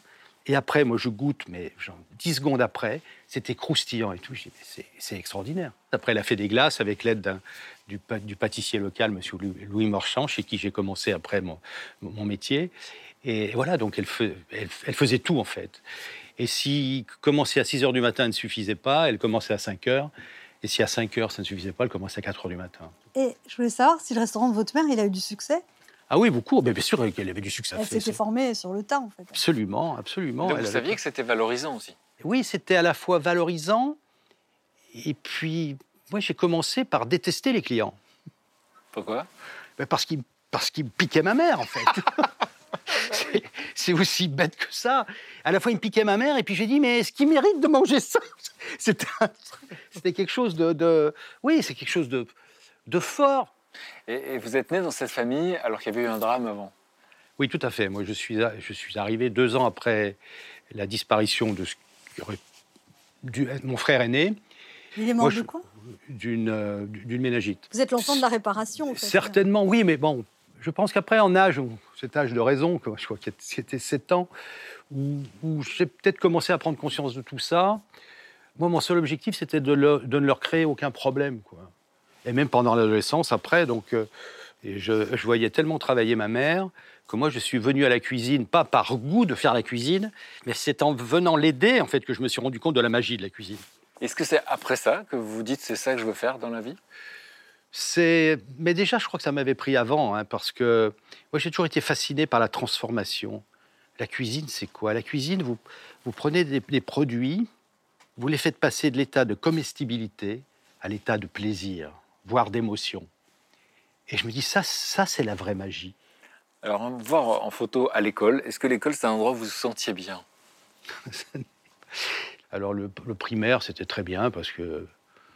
Et après, moi, je goûte, mais genre 10 secondes après, c'était croustillant et tout. C'est- extraordinaire. Après, elle a fait des glaces avec l'aide du, pâtissier local, monsieur Louis- Morchand, chez qui j'ai commencé après mon, mon métier. Et voilà, donc elle faisait tout, en fait. Et si commencer à 6 heures du matin ne suffisait pas, elle commençait à 5 heures. Et si à 5 heures ça ne suffisait pas, elle commençait à 4 heures du matin. Et je voulais savoir si le restaurant de votre mère, il a eu du succès? Ah oui, beaucoup. Mais bien sûr qu'elle avait du succès. Elle s'était formée sur le tas, en fait. Absolument, absolument. Donc Elle vous avait- saviez que c'était valorisant aussi. Oui, c'était à la fois valorisant et puis moi j'ai commencé par détester les clients. Pourquoi? Ben, parce qu'ils parce qu'ils piquaient ma mère en fait. C'est- aussi bête que ça. À la fois, ils me piquaient ma mère, et puis j'ai dit, mais est-ce qu'il mérite de manger ça? C'était un- C'était quelque chose de, de- Oui, c'est quelque chose de, de fort. Et, et vous êtes né dans cette famille alors qu'il y avait eu un drame avant? Oui, tout à fait. Moi, je suis, a- je suis arrivé deux ans après la disparition de ce qui aurait dû être mon frère aîné, Il est mort Moi, de quoi? D'une euh, d'une méningite. Vous êtes l'enfant de la réparation, en fait. Certainement, oui, mais bon, je pense qu'après, en âge, ou cet âge de raison, je crois que c'était 7 ans, où, où j'ai peut-être commencé à prendre conscience de tout ça, moi, mon seul objectif, c'était de, le- de ne leur créer aucun problème. Quoi. Et même pendant l'adolescence, après, donc, euh, et je, je voyais tellement travailler ma mère que moi, je suis venu à la cuisine, pas par goût de faire la cuisine, mais c'est en venant l'aider, en fait, que je me suis rendu compte de la magie de la cuisine. Est-ce que c'est après ça que vous vous dites c'est ça que je veux faire dans la vie? C'est, mais déjà, je crois que ça m'avait pris avant, hein, parce que moi, j'ai toujours été fasciné par la transformation. La cuisine, c'est quoi? La cuisine, vous, vous prenez des, des produits, vous les faites passer de l'état de comestibilité à l'état de plaisir, voire d'émotion. Et je me dis, ça, ça, c'est la vraie magie. Alors, on va voir en photo à l'école. Est-ce que l'école, c'est un endroit où vous vous sentiez bien? Alors le, le primaire, c'était très bien parce que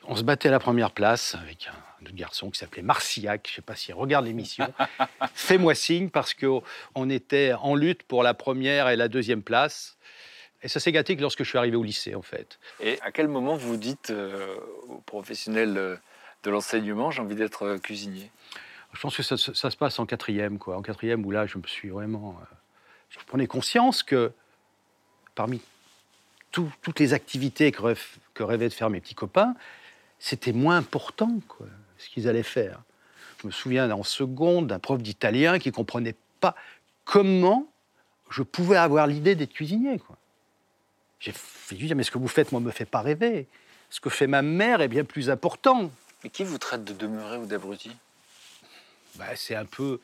on se battait à la première place avec un, autre garçon qui s'appelait Marciac. Je ne sais pas s'il regarde l'émission. Fais-moi signe parce qu'on était en lutte pour la première et la deuxième place. Et ça s'est gâté que lorsque je suis arrivé au lycée, en fait. Et à quel moment vous dites euh, aux professionnels euh, de l'enseignement j'ai envie d'être euh, cuisinier Je pense que ça, se- passe en quatrième, quoi. En quatrième, où là, je me suis vraiment. euh, je prenais conscience que parmi tout- toutes les activités que, rêv- que rêvaient de faire mes petits copains, c'était moins important, quoi, ce qu'ils allaient faire. Je me souviens en seconde d'un prof d'italien qui comprenait pas comment je pouvais avoir l'idée d'être cuisinier, quoi. J'ai fait dire, mais ce que vous faites, moi, me fait pas rêver. Ce que fait ma mère est bien plus important. Mais qui vous traite de demeuré ou d'abruti? Bah, c'est un peu,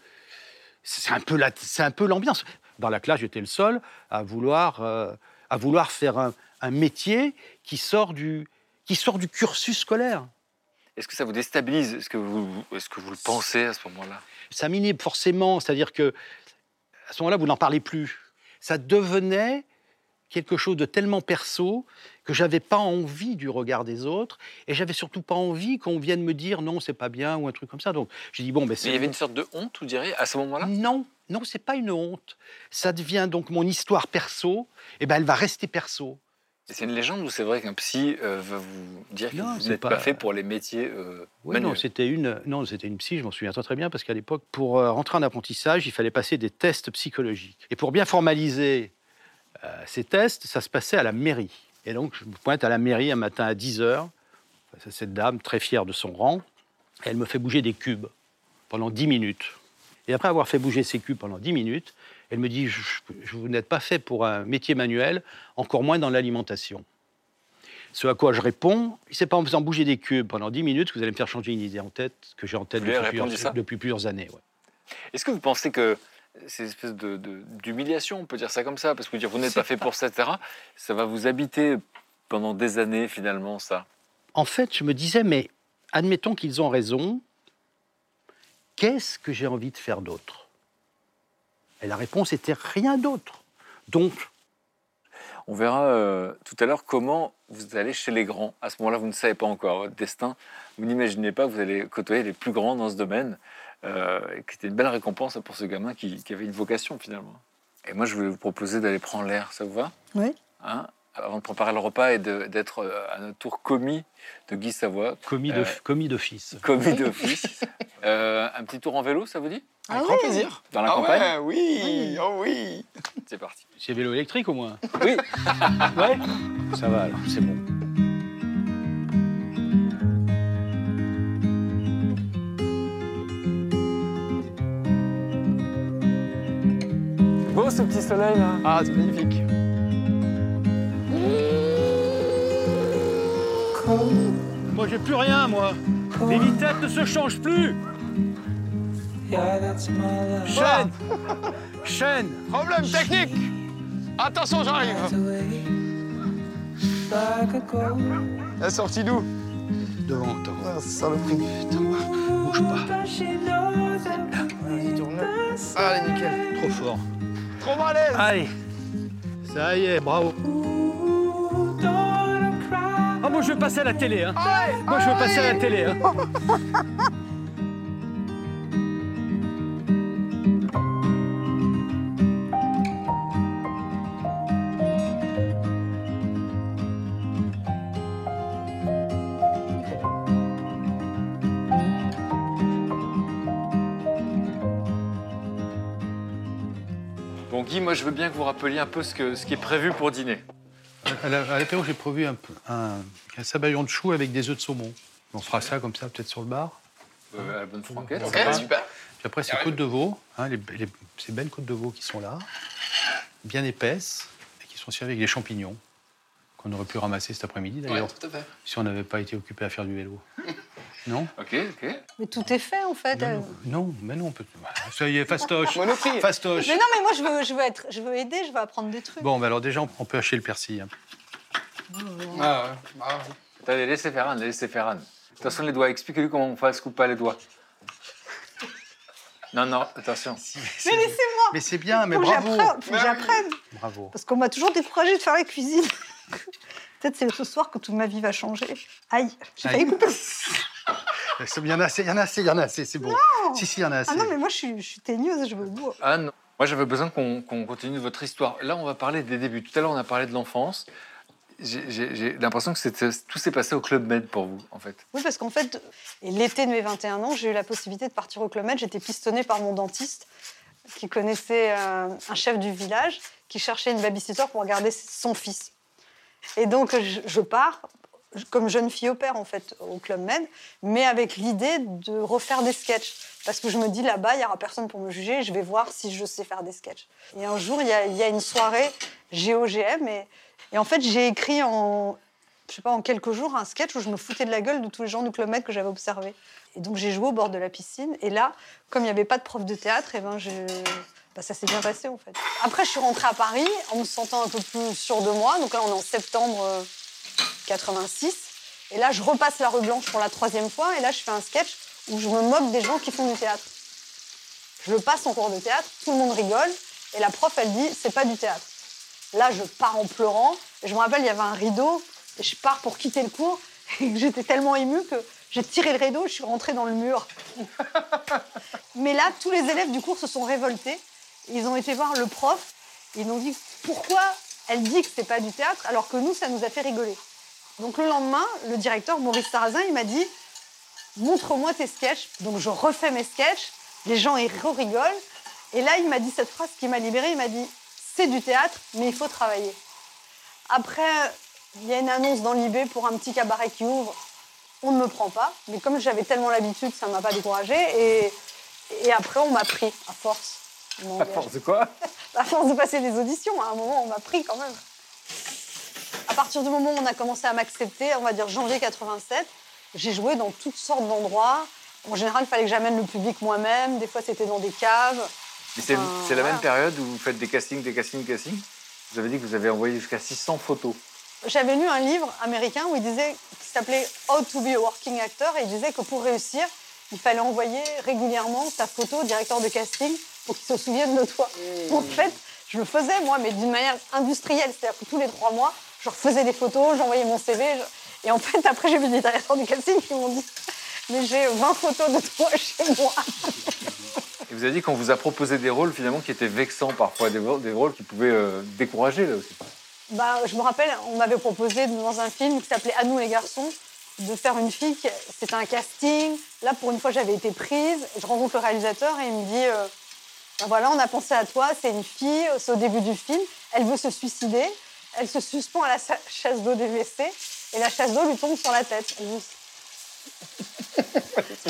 c'est un peu la- c'est un peu l'ambiance. Dans la classe, j'étais le seul à vouloir, euh, à vouloir faire un, un métier qui sort du, qui sort du cursus scolaire. Est-ce que ça vous déstabilise? Est-ce que vous, est-ce que vous le pensez à ce moment-là? Ça m'inhibe forcément, c'est-à-dire que à ce moment-là, vous n'en parlez plus. Ça devenait quelque chose de tellement perso que j'avais pas envie du regard des autres et j'avais surtout pas envie qu'on vienne me dire non c'est pas bien ou un truc comme ça donc j'ai dit bon ben Mais c'est il y avait une sorte de honte, vous diriez, à ce moment-là? Non, non, c'est pas une honte. Ça devient donc mon histoire perso. Et ben, elle va rester perso. C'est une légende ou c'est vrai qu'un psy euh, va vous dire que Non, vous n'êtes pas... pas- fait pour les métiers euh, manuels non, c'était une, non, c'était une psy. Je m'en souviens très très bien parce qu'à l'époque, pour euh, rentrer en apprentissage, il fallait passer des tests psychologiques. Et pour bien formaliser Euh, ces tests, ça se passait à la mairie. Et donc, je me pointe à la mairie un matin à 10h. C'est cette dame, très fière de son rang. Elle me fait bouger des cubes pendant 10 minutes. Et après avoir fait bouger ces cubes pendant 10 minutes, elle me dit, je, je- vous n'êtes pas fait pour un métier manuel, encore moins dans l'alimentation. Ce à quoi je réponds, c'est pas en faisant bouger des cubes pendant 10 minutes que vous allez me faire changer une idée en tête, que j'ai en tête depuis plusieurs, depuis plusieurs années. ouais. Est-ce que vous pensez que ces espèces de- de- d'humiliation, on peut dire ça comme ça, parce que vous dire vous n'êtes pas fait pour ça, etc., ça va vous habiter pendant des années finalement, ça En fait, je me disais, mais admettons qu'ils ont raison, qu'est-ce que j'ai envie de faire d'autre? Et la réponse était rien d'autre. Donc, On verra euh, tout à l'heure comment vous allez chez les grands. À ce moment-là, vous ne savez pas encore votre destin. Vous n'imaginez pas que vous allez côtoyer les plus grands dans ce domaine, euh, et que c'était une belle récompense pour ce gamin qui, qui avait une vocation finalement. Et moi, je voulais vous proposer d'aller prendre l'air. Ça vous va? Oui. Hein? Avant de préparer le repas et d'être euh, à notre tour commis de Guy Savoie. commis de- Euh, commis d'office. commis d'office. Euh, un petit tour en vélo, ça vous dit? Avec grand plaisir. Dans la ah campagne? ouais, oui, oh oui. C'est parti. C'est vélo électrique au moins Oui. Ouais Ça va alors, c'est bon. Ce petit soleil là. Ah, c'est magnifique. Moi, j'ai plus rien, moi. Les vitesses ne se changent plus. Chaîne Chaîne Problème technique. Attention, j'arrive. La sortie d'où? Devant, devant. Ah, saloperie. Bouge pas. Vas-y, tourne. Allez, nickel. Trop fort. Trop. Allez. Ça y est, bravo. Ah, moi, je veux passer à la télé. Hein. Moi, je veux passer à la télé. Hein. je veux bien que vous rappeliez un peu ce, que, ce qui est prévu pour dîner. À la- à l'apéro, j'ai prévu un, un, un sabayon de chou avec des œufs de saumon. On fera ça comme ça, peut-être sur le bar. Euh, à la bonne franquette. Ok, super. Puis après, c'est côtes de veau, hein, les, les- ces belles côtes de veau qui sont là, bien épaisses, et qui sont servies avec des champignons, qu'on aurait pu ramasser cet après-midi d'ailleurs, si on n'avait pas été occupé à faire du vélo. non Ok, ok. Mais tout est fait en fait. euh. Non, mais non, on peut. Ça y est, fastoche Monoprix. Fastoche Mais non, mais moi je veux, je veux être, je veux aider, je veux apprendre des trucs. Bon, bah alors déjà, on peut hacher le persil. hein. Ah, ouais. Ah, Attendez, laissez faire Anne, laissez faire Anne. De toute façon, les doigts, expliquez-lui comment on fait se coupe pas les doigts. Non, non, attention. Mais laissez-moi. Mais c'est bien, mais Faut bravo faut que j'apprenne. Bravo. Parce qu'on m'a toujours découragée de faire la cuisine. Peut-être c'est ce soir que toute ma vie va changer. Aïe, j'ai failli couper. Il y en a assez, il y en a assez, il y en a assez, c'est bon. Si, si, il y en a assez. Ah non, mais moi je suis, je suis teigneuse, je veux bout. Anne, moi j'avais besoin qu'on continue votre histoire. Là, on va parler des débuts. Tout à l'heure, on a parlé de l'enfance. J'ai- l'impression que tout s'est passé au Club Med pour vous, en fait. Oui, parce qu'en fait, l'été de mes 21 ans, j'ai eu la possibilité de partir au Club Med. J'étais pistonnée par mon dentiste qui connaissait euh, un chef du village qui cherchait une babysitter pour regarder son fils. Et donc, je, je pars comme jeune fille au père, en fait, au Club Med, mais avec l'idée de refaire des sketchs. Parce que je me dis, là-bas, il n'y aura personne pour me juger, je vais voir si je sais faire des sketchs. Et un jour, il y a, une soirée GOGM, et, et en fait, j'ai écrit en, je sais pas, en quelques jours, un sketch où je me foutais de la gueule de tous les gens du Club Med que j'avais observés. Et donc, j'ai joué au bord de la piscine, et là, comme il n'y avait pas de prof de théâtre, et ben, je... bah, ça s'est bien passé, en fait. Après, je suis rentrée à Paris en me sentant un peu plus sûre de moi. Donc là, on est en septembre euh, 86. Et là, je repasse la rue Blanche pour la troisième fois. Et là, je fais un sketch où je me moque des gens qui font du théâtre. Je passe en cours de théâtre, tout le monde rigole. Et la prof, elle dit, c'est pas du théâtre. Là, je pars en pleurant. Et je me rappelle, il y avait un rideau. Et je pars pour quitter le cours. Et j'étais tellement émue que j'ai tiré le rideau, je suis rentrée dans le mur. Mais là, tous les élèves du cours se sont révoltés. Ils ont été voir le prof. Ils ont dit pourquoi elle dit que c'est pas du théâtre alors que nous, ça nous a fait rigoler. Donc le lendemain, le directeur Maurice Sarrazin, il m'a dit montre-moi tes sketchs. Donc je refais mes sketchs. Les gens ils rigolent. Et là, il m'a dit cette phrase qui m'a libérée. Il m'a dit c'est du théâtre, mais il faut travailler. Après, il y a une annonce dans l'IB pour un petit cabaret qui ouvre. On ne me prend pas, mais comme j'avais tellement l'habitude, ça ne m'a pas découragée. Et, et après, on m'a pris, à force. À force de quoi? À force de passer des auditions, à un moment, on m'a pris quand même. À partir du moment où on a commencé à m'accepter, on va dire janvier 87, j'ai joué dans toutes sortes d'endroits. En général, il fallait que j'amène le public moi-même. Des fois, c'était dans des caves. Mais c'est Enfin, la même voilà. période où vous faites des castings, des castings, des castings? Vous avez dit que vous avez envoyé jusqu'à 600 photos. J'avais lu un livre américain où il disait, qui s'appelait How to be a working actor, et il disait que pour réussir, il fallait envoyer régulièrement ta photo au directeur de casting pour qu'il se souvienne de toi. En fait, je le faisais moi, mais d'une manière industrielle, c'est-à-dire que tous les trois mois, je refaisais des photos, j'envoyais mon CV, je- et en fait, après, j'ai vu des directeurs de casting qui m'ont dit, mais j'ai 20 photos de toi chez moi. Et vous avez dit qu'on vous a proposé des rôles finalement qui étaient vexants parfois, des, rôles- des rôles qui pouvaient euh, décourager là aussi. Bah, je me rappelle, on m'avait proposé dans un film qui s'appelait À nous les garçons de faire une fille. qui- C'était un casting. Là, pour une fois, j'avais été prise. Je rencontre le réalisateur et il me dit euh, Bah voilà, on a pensé à toi. C'est une fille, c'est au début du film. Elle veut se suicider. Elle se suspend à la chasse d'eau des WC et la chasse d'eau lui tombe sur la tête.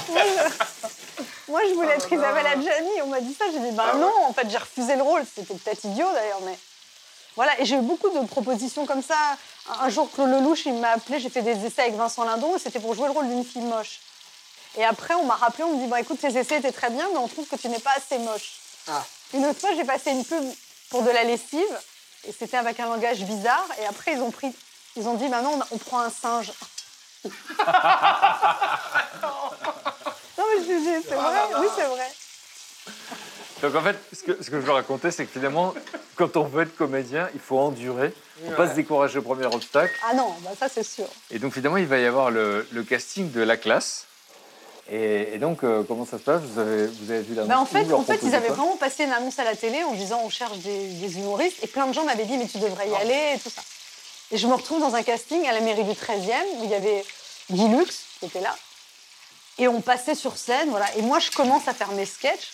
Moi, je... moi, je voulais être Isabelle Adjani. On m'a dit ça. J'ai dit Bah non, en fait, j'ai refusé le rôle. C'était peut-être idiot d'ailleurs, mais. Voilà, et j'ai eu beaucoup de propositions comme ça. Un un jour, Claude Lelouch, il m'a appelé, j'ai fait des essais avec Vincent Lindon, et c'était pour jouer le rôle d'une fille moche. Et après, on m'a rappelé, on me dit, bon, écoute, tes essais étaient très bien, mais on trouve que tu n'es pas assez moche. Ah. Une autre fois, j'ai passé une pub pour de la lessive, et c'était avec un langage bizarre, et après, ils ont pris, ils ont dit, maintenant, on, on prend un singe. non, mais je dis, c'est vrai, oui, c'est vrai. Donc en fait, ce que, ce que je veux raconter, c'est que finalement, quand on veut être comédien, il faut endurer, il ne faut pas Ouais. se décourager au premier obstacle. Ah non, bah ça, c'est sûr. Et donc finalement, il va y avoir le, le casting de la classe. Et, et donc, euh, comment ça se passe? Vous avez, vous avez vu l'annonce Bah, en fait, en fait, ils avaient vraiment passé une annonce à la télé en disant on cherche des, des humoristes et plein de gens m'avaient dit mais tu devrais y aller et tout ça. Et je me retrouve dans un casting à la mairie du 13e où il y avait Guy Lux qui était là. Et on passait sur scène, voilà. Et moi, je commence à faire mes sketchs.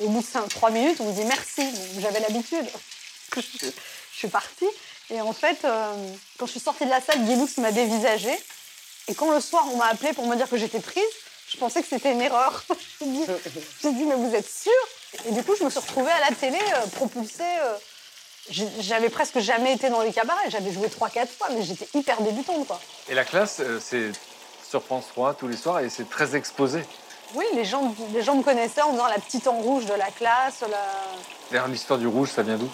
Et au bout de cinq- trois minutes, on me dit merci. J'avais l'habitude. je, je suis partie. Et en fait, euh, quand je suis sortie de la salle, Guy Lux m'a dévisagée. Et quand le soir, on m'a appelé pour me dire que j'étais prise, je pensais que c'était une erreur. J'ai dit, dit, mais vous êtes sûr? Et du coup, je me suis retrouvée à la télé, euh, propulsée. euh, j'avais presque jamais été dans les cabarets. J'avais joué 3-4 fois, mais j'étais hyper débutante, quoi. Et la classe, euh, c'est sur France 3 tous les soirs et c'est très exposé. Oui, les gens, les gens me connaissaient en disant la petite en rouge de la classe. La... D'ailleurs, l'histoire du rouge, ça vient d'où?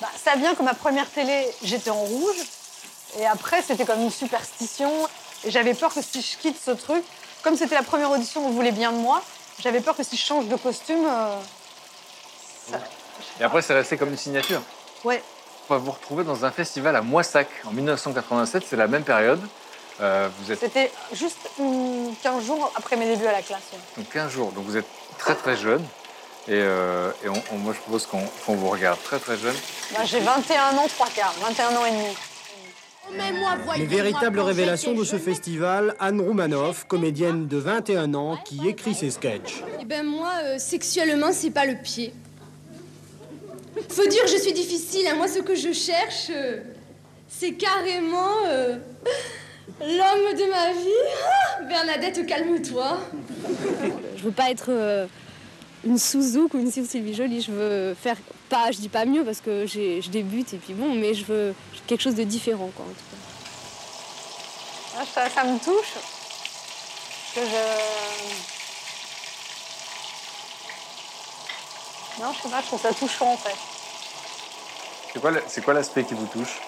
Bah, ça vient que ma première télé, j'étais en rouge. Et après, c'était comme une superstition. Et j'avais peur que si je quitte ce truc, comme c'était la première audition, on voulait bien de moi, j'avais peur que si je change de costume. euh, ça- Et après, c'est resté comme une signature. Ouais. On va vous retrouver dans un festival à Moissac en 1987, c'est la même période. Euh, vous êtes C'était juste hum, 15 jours après mes débuts à la classe. ouais. donc 15 jours, donc vous êtes très très jeune. Et, euh, et on- on- moi, je propose qu'on qu'on vous regarde très très jeune. J'ai 21 ans, 3 quarts, 21 ans et demi. Les véritables révélations de ce festival, Anne Roumanoff, comédienne de 21 ans, qui écrit ses sketchs. Eh ben moi, euh, sexuellement, c'est pas le pied. Faut dire que je suis difficile. hein. Moi, ce que je cherche, euh, c'est carrément euh, l'homme de ma vie. Ah, Bernadette, calme-toi. Je veux pas être euh, une Suzuki ou une Sylvie Jolie. Je veux faire pas, je dis pas mieux parce que j'ai- je débute et puis bon, mais je veux quelque chose de différent quoi. En tout cas. Ah, ça, ça me touche. Que je... Non, je sais pas, je trouve ça touchant en fait. C'est quoi, le- c'est quoi l'aspect qui vous touche?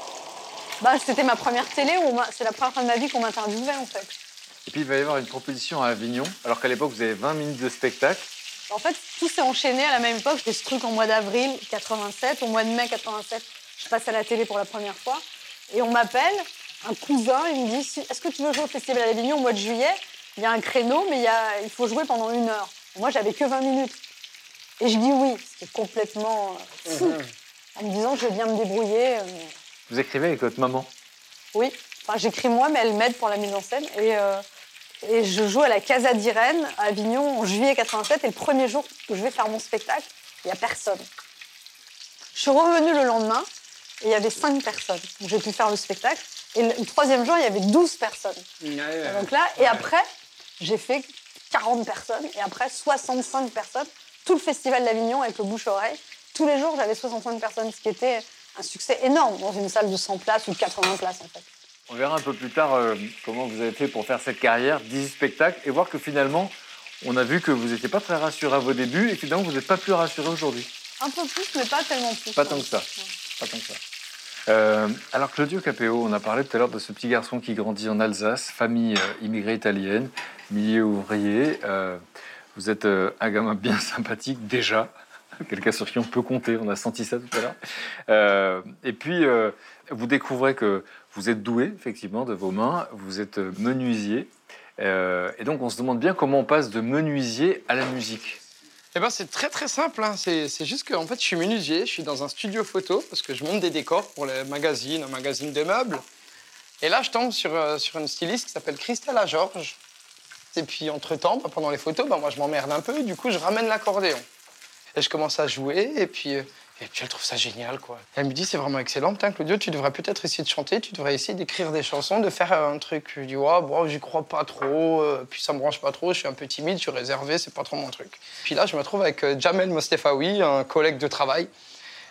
Bah, c'était ma première télé, c'est la première fois de ma vie qu'on m'interviewait en fait. Et puis il va y avoir une proposition à Avignon, alors qu'à l'époque vous avez 20 minutes de spectacle. En fait, tout s'est enchaîné à la même époque. J'ai ce truc en mois d'avril 87. Au mois de mai 87, je passe à la télé pour la première fois. Et on m'appelle, un cousin, il me dit Est-ce que tu veux jouer au Festival à l'Avignon au mois de juillet? Il y a un créneau, mais il, y a- il faut jouer pendant une heure. Moi, j'avais que 20 minutes. Et je dis oui, ce qui est complètement euh. En me disant que je vais bien me débrouiller. euh, Vous écrivez avec votre maman? oui, enfin, j'écris moi, mais elle m'aide pour la mise en scène. Et, euh, et je joue à la Casa d'Irène à Avignon en juillet 87. Et le premier jour que je vais faire mon spectacle, il n'y a personne. Je suis revenue le lendemain et il y avait 5 personnes. Donc j'ai pu faire le spectacle. Et le, le troisième jour, il y avait 12 personnes. Donc là, et après, j'ai fait 40 personnes. Et après, 65 personnes. Tout le festival d'Avignon avec le bouche-oreille. Tous les jours, j'avais 65 personnes, ce qui était un succès énorme dans une salle de 100 places ou de 80 places, en fait. On verra un peu plus tard euh, comment vous avez fait pour faire cette carrière, 18 spectacles, et voir que finalement, on a vu que vous n'étiez pas très rassuré à vos débuts, et finalement, vous n'êtes pas plus rassuré aujourd'hui. Un peu plus, mais pas tellement plus. Pas tant que ça. Pas tant que ça. Euh, alors Claudio Capéo, on a parlé tout à l'heure de ce petit garçon qui grandit en Alsace, famille euh, immigrée italienne, milieu ouvrier. Euh, vous êtes un gamin bien sympathique déjà, quelqu'un sur qui on peut compter, on a senti ça tout à l'heure. Et puis vous découvrez que vous êtes doué effectivement de vos mains, vous êtes euh, menuisier. Euh, et donc on se demande bien comment on passe de menuisier à la musique. Eh ben, c'est très très simple. hein. C'est juste que en fait, je suis menuisier, je suis dans un studio photo parce que je monte des décors pour les magazines, un magazine de meubles. Et là, je tombe sur, euh, sur une styliste qui s'appelle Christella Georges. Et puis, entre-temps, bah, pendant les photos, bah, moi, je m'emmerde un peu. Du coup, je ramène l'accordéon. Et je commence à jouer. Et puis, et puis elle trouve ça génial, quoi. Elle me dit, c'est vraiment excellent. Putain, Claudio, tu devrais peut-être essayer de chanter. Tu devrais essayer d'écrire des chansons, de faire euh, un truc. Je dis, ouais, bon, j'y crois pas trop. euh, puis, ça me branche pas trop. Je suis un peu timide, je suis réservé. C'est pas trop mon truc. Puis là, je me trouve avec euh, Jamel Mostefaoui, un collègue de travail.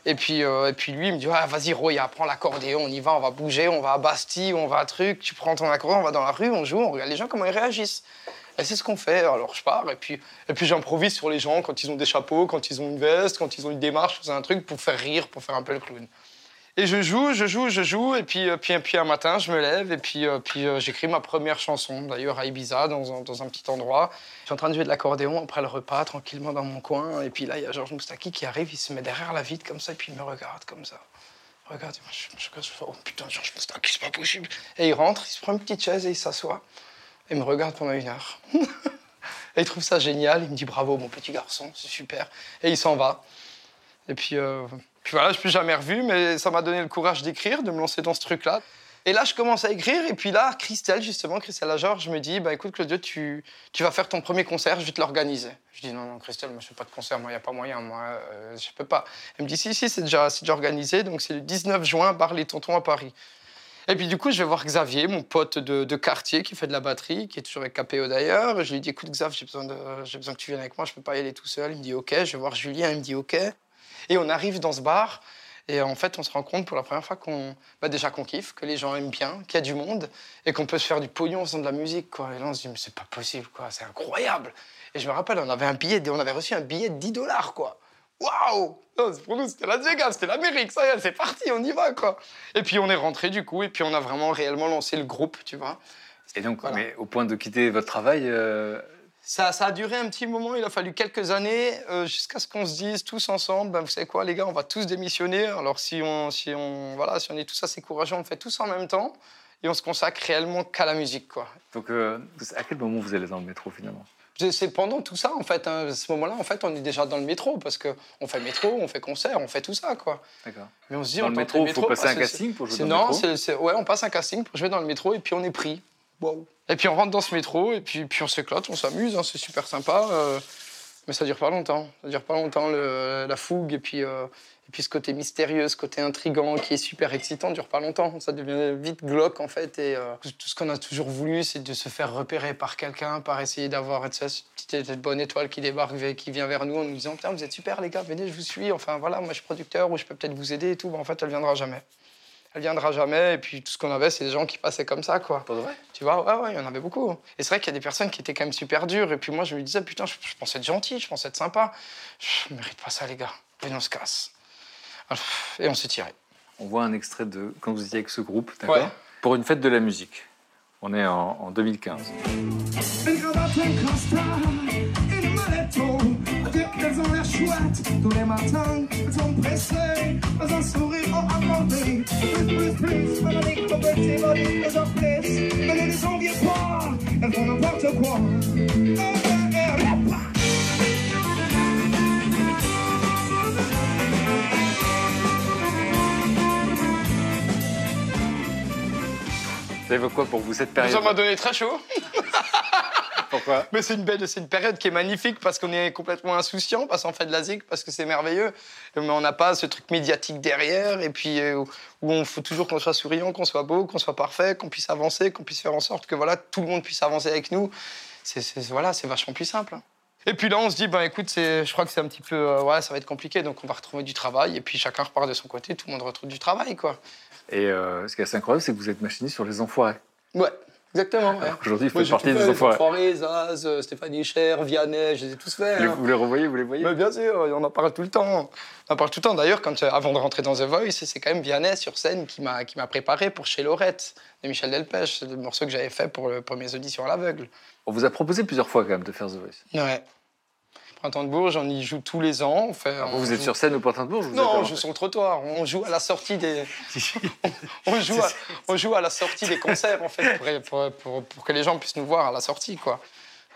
Et puis, et puis lui, il me dit ah, Vas-y, Roya, prends l'accordéon, on y va, on va bouger, on va à Bastille, on va à truc. Tu prends ton accordéon, on va dans la rue, on joue, on regarde les gens comment ils réagissent. Et c'est ce qu'on fait. Alors je pars et puis, et puis j'improvise sur les gens quand ils ont des chapeaux, quand ils ont une veste, quand ils ont une démarche, un truc pour faire rire, pour faire un peu le clown. Et je joue, je joue, je joue, et puis, euh, puis, puis un matin, je me lève, et puis, euh, puis euh, j'écris ma première chanson, d'ailleurs à Ibiza, dans un, dans un petit endroit. Je suis en train de jouer de l'accordéon après le repas, tranquillement dans mon coin, et puis là, il y a Georges Moustaki qui arrive, il se met derrière la vitre comme ça, et puis il me regarde comme ça. Regarde, je, je, je oh putain, Georges Moustaki, c'est pas possible. Et il rentre, il se prend une petite chaise et il s'assoit, et me regarde pendant une heure. et il trouve ça génial, il me dit bravo, mon petit garçon, c'est super. Et il s'en va. Et puis, euh, puis voilà, je ne suis jamais revu, mais ça m'a donné le courage d'écrire, de me lancer dans ce truc-là. Et là, je commence à écrire, et puis là, Christelle, justement, Christelle Lageorge, me dit, bah, écoute, Claudio, tu, tu vas faire ton premier concert, je vais te l'organiser. Je dis, non, non, Christelle, moi, je fais pas de concert, moi, il n'y a pas moyen, moi, euh, je peux pas. Elle me dit, si, si, c'est déjà, déjà organisé, donc c'est le 19 juin, bar Les Tontons à Paris. Et puis du coup, je vais voir Xavier, mon pote de, quartier qui fait de la batterie, qui est toujours avec KPO d'ailleurs. Je lui dis, écoute Xav, j'ai besoin, besoin que tu viennes avec moi, je peux pas y aller tout seul. Il me dit, ok. Je vais voir Julien, il me dit, ok. Et on arrive dans ce bar. Et en fait, on se rend compte pour la première fois qu'on, bah déjà qu'on kiffe, que les gens aiment bien, qu'il y a du monde et qu'on peut se faire du pognon en faisant de la musique. Et là, on se dit, mais c'est pas possible, quoi. C'est incroyable. Et je me rappelle, on avait un billet, on avait reçu un billet de 10 dollars, quoi. Waouh Pour nous, c'était Las Vegas, c'était l'Amérique, ça y est, c'est parti, on y va, quoi. Et puis on est rentré, du coup, et puis on a vraiment réellement lancé le groupe, tu vois. Et donc, mais au point de quitter votre travail, euh, Ça, ça a duré un petit moment, il a fallu quelques années, euh, jusqu'à ce qu'on se dise tous ensemble, ben, vous savez quoi, les gars, on va tous démissionner. Alors si on, si on, voilà, si on est tous assez courageux, on le fait tous en même temps, et on se consacre réellement qu'à la musique, quoi. donc euh, à quel moment vous allez dans le métro finalement? C'est- pendant tout ça, en fait. hein. À ce moment-là, en fait, on est déjà dans le métro, parce qu'on fait métro, on fait concert, on fait tout ça, quoi. D'accord. Mais on se dit, Dans on le tente métro, il faut passer parce un casting pour jouer dans le non, métro c'est- c'est- ouais, on passe un casting pour jouer dans le métro et puis on est pris. Wow. Et puis on rentre dans ce métro et puis, puis on s'éclate, on s'amuse, hein, c'est super sympa. euh, mais ça dure pas longtemps. Ça dure pas longtemps le- la fougue et puis, euh, et puis ce côté mystérieux, ce côté intrigant qui est super excitant, dure pas longtemps. Ça devient vite glauque en fait. Et euh, tout ce qu'on a toujours voulu, c'est de se faire repérer par quelqu'un, par essayer d'avoir cette petite cette bonne étoile qui débarque, qui vient vers nous en nous disant Putain, vous êtes super les gars, venez, je vous suis. Enfin voilà, moi je suis producteur ou je peux peut-être vous aider et tout. Ben, en fait, elle viendra jamais. Elle viendra jamais. Et puis tout ce qu'on avait, c'est des gens qui passaient comme ça, quoi. Pas vrai? Tu vois, ouais, ouais, il y en avait beaucoup. Et c'est vrai qu'il y a des personnes qui étaient quand même super dures. Et puis moi, je me disais, putain, je, je pensais être gentil, je pensais être sympa. Je mérite pas ça, les gars. Et on se casse. Et on s'est tiré. On voit un extrait de quand vous étiez avec ce groupe, d'accord? Ouais. Pour une fête de la musique. On est en, en 2015. Maletto, deux qu'elles ont l'air chouettes. Tous les matins, elles sont pressées, dans un sourire accordé. Plus, plus, plus, avec ton petit body, elles en plus. Mais ne les enviez pas, elles font n'importe quoi. Ça évoque quoi pour vous cette période? Ça m'a donné très chaud. Pourquoi Mais c'est une belle, c'est une période qui est magnifique parce qu'on est complètement insouciant, parce qu'on fait de la zik, parce que c'est merveilleux. Mais on n'a pas ce truc médiatique derrière, et puis euh, où où on faut toujours qu'on soit souriant, qu'on soit beau, qu'on soit parfait, qu'on puisse avancer, qu'on puisse faire en sorte que voilà tout le monde puisse avancer avec nous. C'est voilà, c'est vachement plus simple. Et puis là, on se dit, ben écoute, je crois que c'est un petit peu, euh, ouais, ça va être compliqué, donc on va retrouver du travail, et puis chacun repart de son côté, tout le monde retrouve du travail, quoi. Et euh, ce qui est assez incroyable, c'est que vous êtes machiniste sur les enfoirés. Ouais, exactement. ouais. Aujourd'hui, faites j'ai partie des enfoirés. Enfoirés, Zaz, euh, Stéphanie Cher, Vianney, je les ai tous faits. Vous les- hein. vous les revoyez, vous les voyez Mais bien sûr, on en parle tout le temps. On en parle tout le temps. D'ailleurs, quand, euh, avant de rentrer dans The Voice, c'est quand même Vianney sur scène qui m'a préparé pour Chez Lorette de Michel Delpech. C'est le morceau que j'avais fait pour, le- pour mes auditions à l'aveugle. On vous a proposé plusieurs fois quand même de faire The Voice. Ouais. Printemps de Bourges, on y joue tous les ans. On fait, on vous, êtes sur scène au Printemps de Bourges ou vous Non, on joue sur le trottoir. On joue à la sortie des. on, joue à, on joue à la sortie des concerts, en fait, pour, pour, pour- pour que les gens puissent nous voir à la sortie, quoi.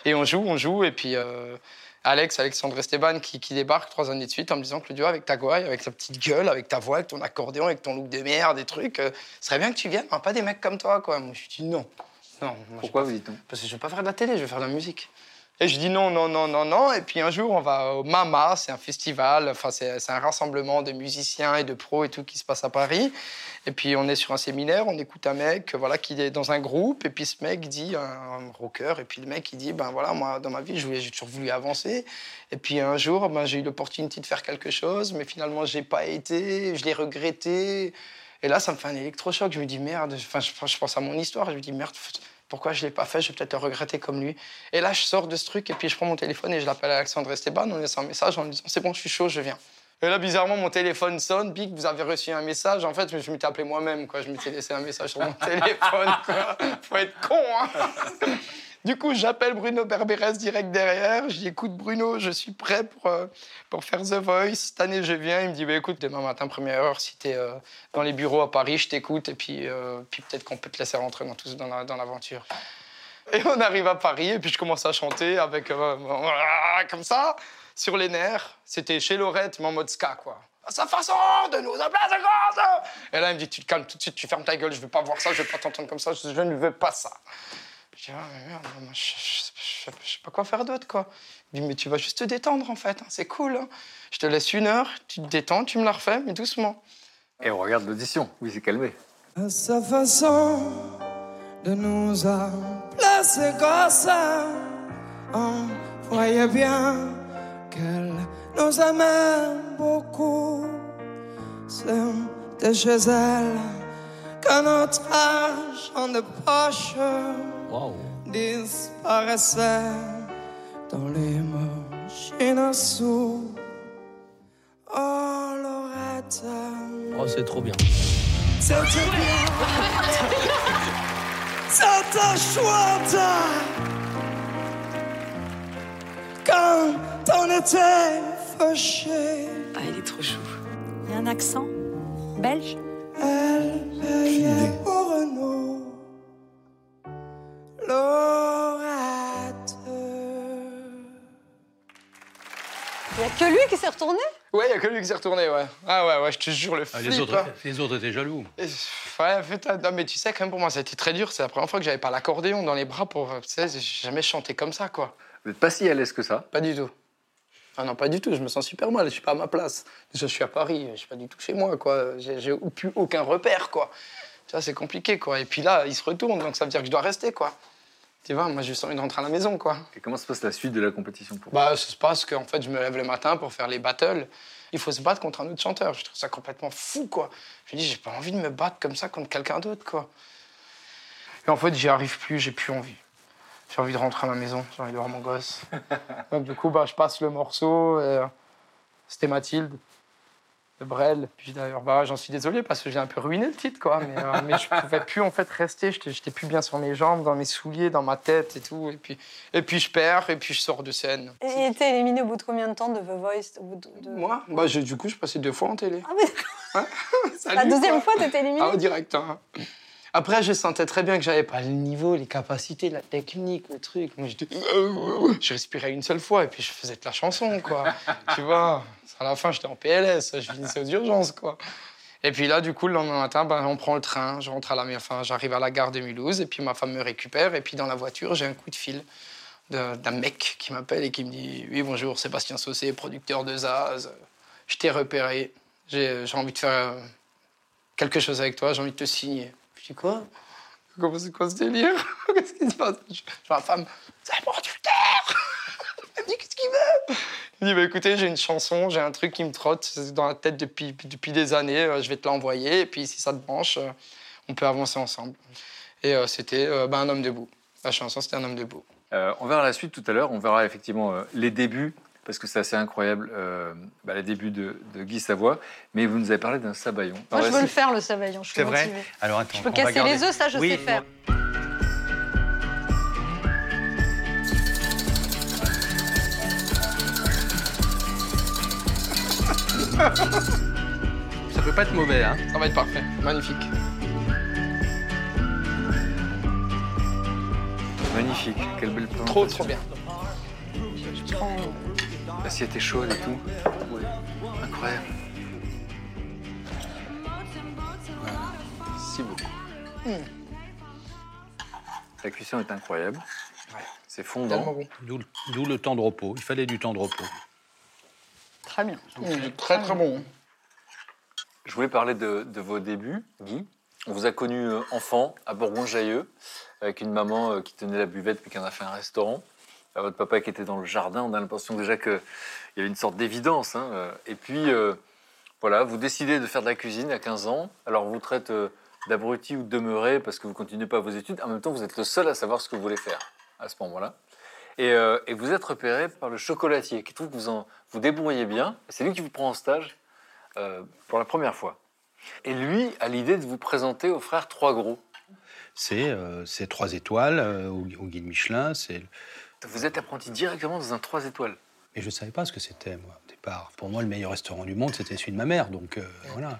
Et on joue, on joue, et puis euh, Alex, Alexandre Esteban, qui, qui débarque trois années de suite en me disant Claudio, avec ta gouaille, avec ta petite gueule, avec ta voix, avec ton accordéon, avec ton look de merde, des trucs, euh, serait bien que tu viennes, hein, pas des mecs comme toi, quoi. Moi, je dis non. Non. moi, Pourquoi vous dites non? Parce que je veux pas faire de la télé, je veux faire de la musique. Et je dis non, non, non, non, non. Et puis un jour, on va au Mama, c'est un festival, enfin, c'est un rassemblement de musiciens et de pros et tout qui se passe à Paris. Et puis on est sur un séminaire, on écoute un mec voilà, qui est dans un groupe. Et puis ce mec dit, un rocker, et puis le mec il dit ben voilà, moi dans ma vie, j'ai toujours voulu avancer. Et puis un jour, ben, j'ai eu l'opportunité de faire quelque chose, mais finalement, j'ai pas été, je l'ai regretté. Et là, ça me fait un électrochoc. Je me dis merde, enfin, je pense à mon histoire, je me dis merde, pourquoi je l'ai pas fait? Je vais peut-être le regretter comme lui. Et là, je sors de ce truc et puis je prends mon téléphone et je l'appelle Alexandre Esteban en laissant un message en lui disant c'est bon, je suis chaud, je viens. Et là, bizarrement, mon téléphone sonne, pique, vous avez reçu un message. En fait, je m'étais appelé moi-même, quoi. Je m'étais laissé un message sur mon téléphone, quoi. Faut être con, hein. Du coup, j'appelle Bruno Berberes direct derrière. Je écoute, Bruno, je suis prêt pour, euh, pour faire The Voice. Cette année, je viens. Il me dit bah, écoute, demain matin, première heure, si tu es dans les bureaux à Paris, je t'écoute. Et puis, euh, puis peut-être qu'on peut te laisser rentrer dans, dans dans l'aventure. Et on arrive à Paris, et puis je commence à chanter avec. euh, comme ça, sur les nerfs. C'était chez Lorette, mais en mode ska, quoi. Sa façon de nous appeler à grâce. Et là, il me dit Tu te calmes tout de suite, tu fermes ta gueule, je veux pas voir ça, je veux pas t'entendre comme ça, je ne veux pas ça. Je dis Ah, mais merde, moi, je, je- je- je sais pas quoi faire d'autre, quoi. Il dit Mais tu vas juste te détendre, en fait, hein, c'est cool. hein. Je te laisse une heure, tu te détends, tu me la refais, mais doucement. Et on regarde l'audition. Oui, c'est calmé. À sa façon de nous appeler comme ça, on voyait bien qu'elle nous aimait beaucoup. C'était chez elle que notre argent de poche disparaissait dans les sous. Oh, Lorette. Oh, c'est trop bien. C'était bien. C'était chouette. Quand on était fâchés. Ah, il est trop chou. Il y a un accent belge? Elle payait pour nous. Lorette. Il n'y a que lui qui s'est retourné Ouais, il y a que lui qui s'est retourné, ouais. Ah ouais, ouais, je te jure, le Ah, flip, les, autres, là. les autres étaient jaloux. Et, Ouais, putain, non, mais tu sais, quand même, pour moi, ça a été très dur. C'est la première fois que j'avais pas l'accordéon dans les bras pour. Tu sais, j'ai jamais chanté comme ça, quoi. Vous n'êtes pas si à l'aise que ça Pas du tout. Ah non, pas du tout. Je me sens super mal. Je suis pas à ma place. Je suis à Paris. Je suis pas du tout chez moi, quoi. J'ai j'ai plus aucun repère, quoi. Tu vois, c'est compliqué, quoi. Et puis là, il se retourne, donc ça veut dire que je dois rester, quoi. Tu vois, moi, j'ai juste envie de rentrer à la maison, quoi. Et comment se passe la suite de la compétition pour Bah, ça se passe qu'en fait, je me lève le matin pour faire les battles. Il faut se battre contre un autre chanteur. Je trouve ça complètement fou, quoi. Je me dis, j'ai pas envie de me battre comme ça contre quelqu'un d'autre, quoi. Et en fait, j'y arrive plus, j'ai plus envie. J'ai envie de rentrer à ma maison, j'ai envie de voir mon gosse. Donc, du coup, bah, je passe le morceau. et, euh, C'était Mathilde de Brel. Puis d'ailleurs, bah, j'en suis désolé parce que j'ai un peu ruiné le titre, quoi. Mais, euh, mais je pouvais plus en fait rester. J'étais plus bien sur mes jambes, dans mes souliers, dans ma tête et tout. Et puis, et puis je perds et puis je sors de scène. Et était éliminé au bout de combien de temps de The Voice au bout de... de- Moi? Bah, Du coup, je passais deux fois en télé. Ah Salut, La deuxième quoi. fois, t'étais éliminé Ah, ouais, direct. hein. Après, je sentais très bien que j'avais pas le niveau, les capacités, la technique, le truc. Moi, j'étais- je respirais une seule fois et puis je faisais de la chanson, quoi. tu vois, à la fin, j'étais en PLS, je finissais aux urgences, quoi. Et puis là, du coup, le lendemain matin, ben, on prend le train, je rentre à la, enfin, j'arrive à la gare de Mulhouse et puis ma femme me récupère et puis dans la voiture, j'ai un coup de fil d'un mec qui m'appelle et qui me dit Oui, bonjour, Sébastien Saucé, producteur de Zaz. Je t'ai repéré. J'ai envie de faire euh, quelque chose avec toi. J'ai envie de te signer. Je dis Quoi? Comment c'est quoi ce délire? Qu'est-ce qui se passe? Je vois ma femme C'est producteur Elle me dit Qu'est-ce qu'il veut? Il dit bah, Écoutez, j'ai une chanson, j'ai un truc qui me trotte dans la tête depuis, depuis des années. euh, Je vais te l'envoyer. Et puis, si ça te branche, euh, on peut avancer ensemble. Et euh, c'était euh, bah, Un homme debout. La chanson, c'était Un homme debout. Euh, on verra la suite tout à l'heure. On verra effectivement euh, les débuts, parce que c'est assez incroyable, euh, bah, les débuts de, de Guy Savoie. Mais vous nous avez parlé d'un sabayon. Moi, je veux le faire, le sabayon. Je suis C'est vrai. Alors attends. Je peux on va casser garder- les œufs, ça, je Oui, sais faire. Ça peut pas être mauvais, hein Ça va être parfait. Magnifique. Magnifique, quelle belle plante. Trop, trop bien. L'assiette est chaude et tout. Incroyable. Si beaucoup. La cuisson est incroyable. C'est fondant. D'où le temps de repos. Il fallait du temps de repos. Très bien. Mmh, très, très bon. Je voulais parler de, de vos débuts, Guy. On vous a connu euh, enfant à Bourgoin-Jallieu, avec une maman euh, qui tenait la buvette puis qui en a fait un restaurant. Euh, votre papa qui était dans le jardin. On a l'impression déjà qu'il y avait une sorte d'évidence. hein. Et puis, euh, voilà, vous décidez de faire de la cuisine à 15 ans. Alors, on vous traite d'abruti ou de demeuré parce que vous continuez pas vos études. En même temps, vous êtes le seul à savoir ce que vous voulez faire à ce moment-là. Et, euh, et vous êtes repéré par le chocolatier qui trouve que vous en, vous débrouillez bien. C'est lui qui vous prend en stage euh, pour la première fois. Et lui a l'idée de vous présenter aux frères Trois Gros. C'est euh, trois étoiles euh, au, au guide Michelin. C'est Vous êtes apprenti directement dans un 3 étoiles. Mais je ne savais pas ce que c'était, moi, au départ. Pour moi, le meilleur restaurant du monde, c'était celui de ma mère. Donc, voilà.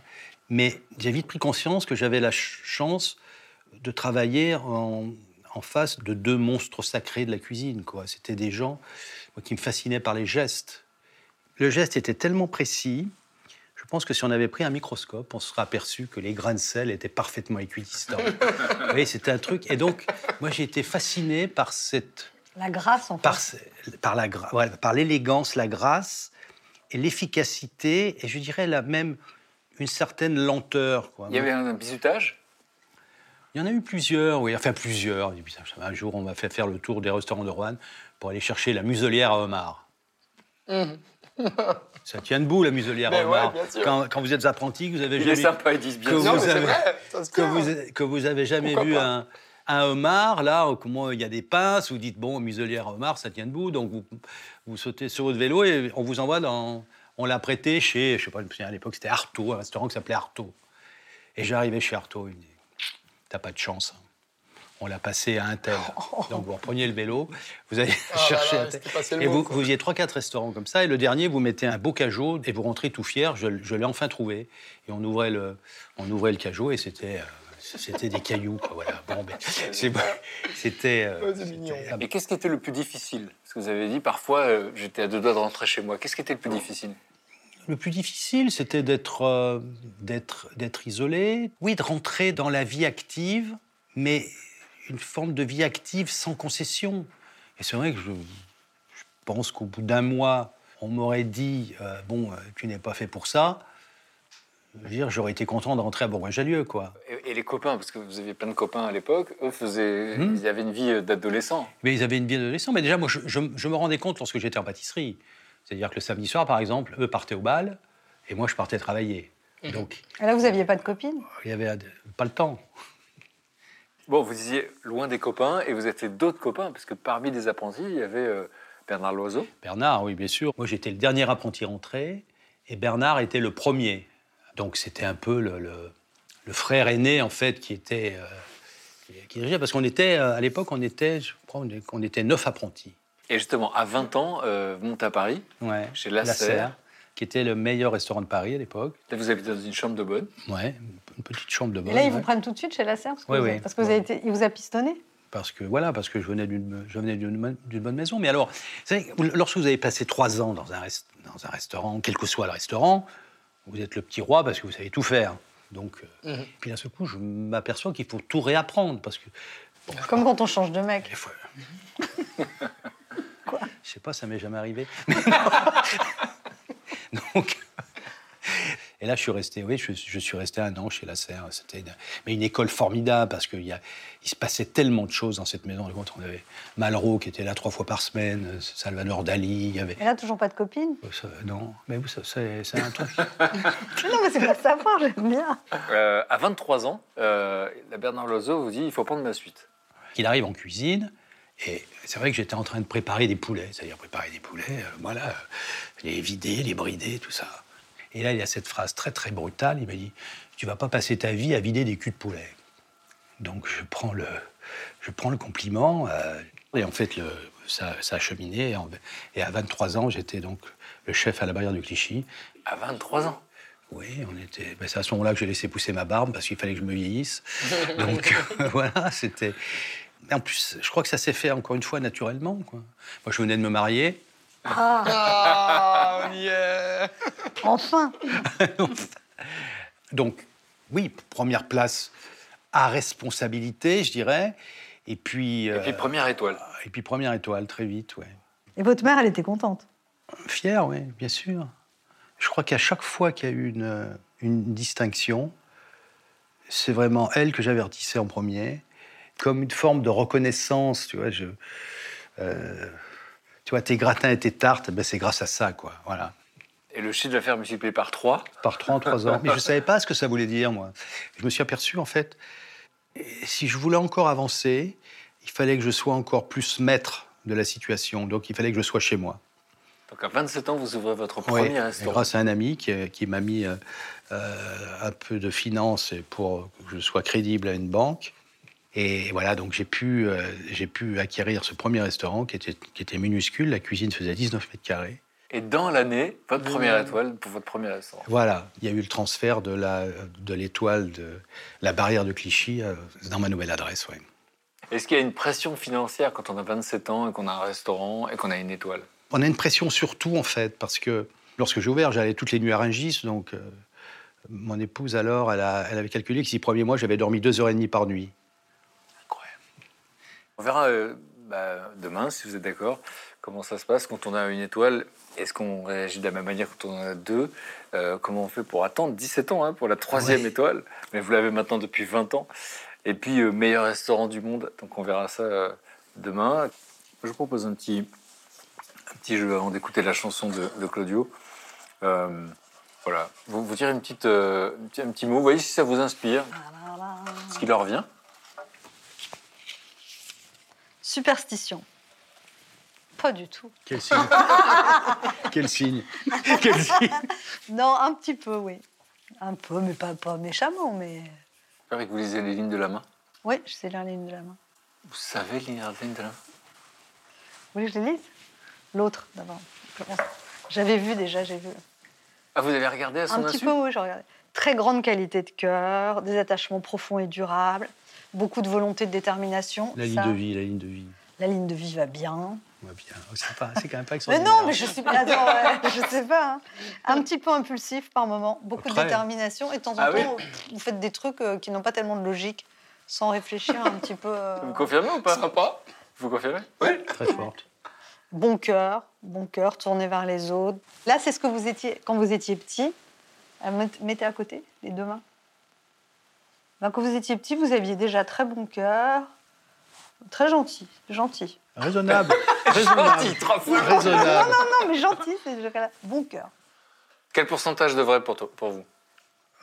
Mais j'ai vite pris conscience que j'avais la ch- chance de travailler en, en face de deux monstres sacrés de la cuisine. quoi. C'était des gens moi, qui me fascinaient par les gestes. Le geste était tellement précis. Je pense que si on avait pris un microscope, on se serait aperçu que les grains de sel étaient parfaitement équidistants. Vous voyez, c'était un truc. Et donc, moi, j'ai été fasciné par cette La grâce, en fait. par, la voilà, par l'élégance, la grâce et l'efficacité, et je dirais la même une certaine lenteur. Quoi. Il y avait un bisutage? Il y en a eu plusieurs, oui, enfin plusieurs. Un jour, on m'a fait faire le tour des restaurants de Rouen pour aller chercher la muselière à homard. Ça tient debout, la muselière Mais à homard. quand, quand vous êtes apprenti, vous avez Il jamais... est sympa, ils disent bien que vous avez- vrai, se que vous, que vous avez jamais Pourquoi vu un, un homard, là, comment il y a des pinces, vous dites, bon, muselière à homard, ça tient debout, donc vous, vous sautez sur votre vélo et on vous envoie dans... On l'a prêté chez, je sais pas, à l'époque, c'était Artaud, un restaurant qui s'appelait Artaud. Et j'arrivais chez Artaud, il me dit, t'as pas de chance. On l'a passé à un tel. Donc vous repreniez le vélo, vous allez là chercher là, un tel. Et mot, vous, quoi. vous faisiez trois, quatre restaurants comme ça, et le dernier, vous mettez un beau cajot et vous rentrez tout fier. Je, je l'ai enfin trouvé. Et on ouvrait le, on ouvrait le cajot et c'était, euh, c'était des cailloux. quoi, voilà. Bon, ben, c'était. euh, Et qu'est-ce qui était le plus difficile? Parce que vous avez dit parfois, euh, j'étais à deux doigts de rentrer chez moi. Qu'est-ce qui était le plus difficile? Le plus difficile, c'était d'être, euh, d'être, d'être isolé. Oui, de rentrer dans la vie active, mais une forme de vie active sans concession. Et c'est vrai que je, je pense qu'au bout d'un mois, on m'aurait dit euh, bon, euh, tu n'es pas fait pour ça. Je veux dire, j'aurais été content de rentrer à Bourgoin-Jallieu, quoi. et, et les copains, parce que vous aviez plein de copains à l'époque, eux faisaient, Hmm. ils avaient une vie d'adolescent. Mais ils avaient une vie d'adolescent. Mais déjà, moi, je, je- je me rendais compte lorsque j'étais en pâtisserie. C'est-à-dire que le samedi soir, par exemple, eux partaient au bal et moi, je partais travailler. Donc, Et là, vous n'aviez pas de copine il n'y avait pas le temps. Bon, vous disiez loin des copains, et vous fait d'autres copains, parce que parmi les apprentis, il y avait euh, Bernard Loiseau. Bernard, oui, bien sûr. Moi, j'étais le dernier apprenti rentré et Bernard était le premier. Donc, c'était un peu le, le- le frère aîné, en fait, qui était. euh, qui- qui dirigeait. Parce qu'on était, euh, à l'époque, on était, je crois, on est- on était neuf apprentis. Et justement, à 20 ans, euh, vous montez à Paris, Ouais. chez Lasserre. qui était le meilleur restaurant de Paris à l'époque. Là, vous habitez dans une chambre de bonne. Ouais, une petite chambre de Et bonne. là, ils ouais. vous prennent tout de suite chez la serre parce que, Oui, vous, oui. parce que vous avez été, il vous a pistonné Parce que voilà, parce que je venais d'une, je venais d'une, bonne- d'une bonne maison. Mais alors, vous savez, lorsque vous avez passé trois ans dans un, rest- dans un restaurant, quel que soit le restaurant, vous êtes le petit roi parce que vous savez tout faire. Donc, euh, Mhm. puis d'un seul coup, je m'aperçois qu'il faut tout réapprendre parce que Comme quand on change de mec. Je sais pas, ça m'est jamais arrivé. Donc, et là, je suis resté, oui, je, je suis resté un an chez la Serre. C'était une, mais une école formidable parce qu'il y a- il se passait tellement de choses dans cette maison. On avait Malraux qui était là trois fois par semaine, euh, Salvador Dali, il y avait. Et là, toujours pas de copine Oh, ça- non, mais vous, ça- c'est c'est un truc. Non, mais c'est pour savoir, j'aime bien. Euh, à 23 ans, euh, la Bernard Loiseau vous dit il faut prendre la suite. Il arrive en cuisine et c'est vrai que j'étais en train de préparer des poulets, c'est-à-dire préparer des poulets, euh, voilà, euh, les vider, les brider, tout ça. Et là, il y a cette phrase très très brutale. Il m'a dit Tu vas pas passer ta vie à vider des culs de poulet. Donc je prends le, je prends le compliment. euh, et en fait, le, ça, ça a cheminé. Et, à 23 ans, j'étais donc le chef à la barrière de Clichy. À 23 ans? Oui, on était. ben, c'est à ce moment-là que j'ai laissé pousser ma barbe parce qu'il fallait que je me vieillisse. Donc voilà, c'était. Mais En plus, je crois que ça s'est fait encore une fois naturellement. Quoi. Moi, je venais de me marier. Ah, on y est. Enfin Donc, oui, première place à responsabilité, je dirais. Et puis. Et puis première étoile. Et puis première étoile, très vite, ouais. Et votre mère, elle était contente? Fier, oui, bien sûr. Je crois qu'à chaque fois qu'il y a eu une, une distinction, c'est vraiment elle que j'avertissais en premier, comme une forme de reconnaissance, tu vois. Je, euh, tu vois, tes gratins et tes tartes, ben, c'est grâce à ça, quoi. Voilà. Et le chiffre d'affaires multiplié par 3 Par 3 en 3 ans. Mais je ne savais pas ce que ça voulait dire, moi. Je me suis aperçu, en fait, si je voulais encore avancer, il fallait que je sois encore plus maître de la situation. Donc, il fallait que je sois chez moi. Donc à 27 ans, vous ouvrez votre Oui, premier et restaurant. grâce à un ami qui, qui m'a mis euh, euh, un peu de finances pour que je sois crédible à une banque. Et voilà, donc j'ai pu, euh, j'ai pu acquérir ce premier restaurant qui était, qui était minuscule. La cuisine faisait 19 mètres carrés. Et dans l'année, votre première étoile pour votre premier restaurant. Voilà, il y a eu le transfert de la de l'étoile de la barrière de Clichy euh, dans ma nouvelle adresse. Ouais. Est-ce qu'il y a une pression financière quand on a 27 ans et qu'on a un restaurant et qu'on a une étoile? On a une pression surtout en fait parce que lorsque j'ai ouvert, j'allais toutes les nuits à Rungis, donc euh, mon épouse alors, elle, a- elle avait calculé que six premiers mois, j'avais dormi deux heures et demie par nuit. On verra euh, bah, demain, si vous êtes d'accord, comment ça se passe quand on a une étoile. Est-ce qu'on réagit de la même manière quand on en a deux Euh, Comment on fait pour attendre 17 ans hein, pour la troisième étoile? Mais vous l'avez maintenant depuis 20 ans. Et puis, euh, meilleur restaurant du monde. Donc, on verra ça demain. Je vous propose un petit, un petit jeu avant d'écouter la chanson de, de Claudio. Voilà. Vous, vous tirez une petite, un petit- un petit mot. Vous voyez si ça vous inspire. Ce qui leur vient. Superstition. Pas du tout. Quel signe Quel signe Quel signe Non, un petit peu, oui. Un peu, mais pas, pas méchamment, mais... J'espère que vous lisez les lignes de la main. Oui, je sais lire les lignes de la main. Vous savez lire les lignes de la main Vous voulez que je les lise? L'autre, d'abord. J'avais vu déjà, j'ai vu. Ah, vous avez regardé à son Un petit insu? peu, oui, je regardais. Très grande qualité de cœur, des attachements profonds et durables, beaucoup de volonté de détermination. La ligne Ça, de vie, la ligne de vie. La ligne de vie va bien. Ouais, bien. Oh, C'est pas- c'est quand même pas Mais extraordinaire. non, mais je suis pas. Attends, ouais, je sais pas. hein. Un petit peu impulsif par moment, beaucoup Après. de détermination, et de temps en Ah oui temps, vous faites des trucs euh, qui n'ont pas tellement de logique, sans réfléchir un petit peu. euh, Vous confirmez ou pas? Sympa. Vous confirmez? Oui. Très forte. Bon cœur, bon cœur, tourné vers les autres. Là, c'est ce que vous étiez quand vous étiez petit. Euh, met- Mettez à côté les deux mains. Ben, quand vous étiez petit, vous aviez déjà très bon cœur, très gentil, gentil. Raisonnable. Raisonnable. Gentil, trois fois. Non, Raisonnable. non, non, mais gentil, c'est déjà bon cœur. Quel pourcentage de vrai pour, toi- pour vous?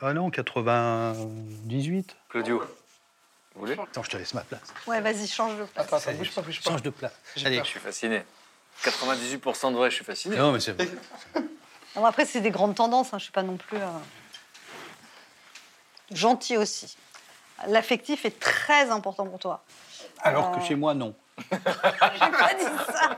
Ah non, 98. Claudio Vous voulez? Attends, je te laisse ma place. Ouais, vas-y, change de place. Attends, attends, bouge pas, bouge pas. Change de place. Je Allez. suis fasciné. 98% de vrai, je suis fasciné. Non, mais c'est bon. Non, après, c'est des grandes tendances, hein, je suis pas non plus. euh, Gentil aussi. L'affectif est très important pour toi. Alors que Euh, chez moi, non. J'ai pas dit ça.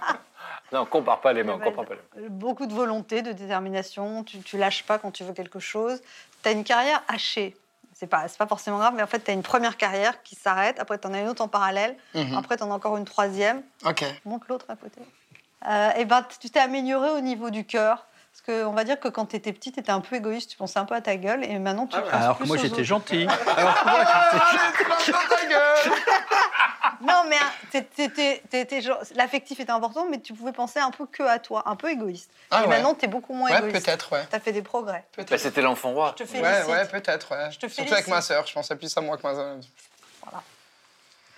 Non, on compare pas les mains, compare pas les mains. Beaucoup de volonté, de détermination. Tu, tu lâches pas quand tu veux quelque chose. Tu as une carrière hachée. C'est pas, c'est pas forcément grave, mais en fait, tu as une première carrière qui s'arrête. Après, tu en as une autre en parallèle. Mhm. Après, tu en as encore une troisième. Ok. Montre l'autre à côté. Euh, et ben, tu t'es amélioré au niveau du cœur. Parce qu'on va dire que quand tu étais petit, tu étais un peu égoïste, tu pensais un peu à ta gueule. Et maintenant, tu penses Alors que moi, aux j'étais autres. gentil. Alors que moi, j'étais ta gueule Non, mais hein, t'étais- t'étais- t'étais genre- l'affectif était important, mais tu pouvais penser un peu que à toi, un peu égoïste. Ah Et ouais. maintenant, t'es beaucoup moins Ouais, égoïste. peut-être, ouais. T'as fait des progrès. Bah, C'était l'enfant roi. Je te Ouais, félicite. ouais, peut-être, ouais. te Surtout félicite. avec ma sœur, je pensais plus à moi que ma sœur.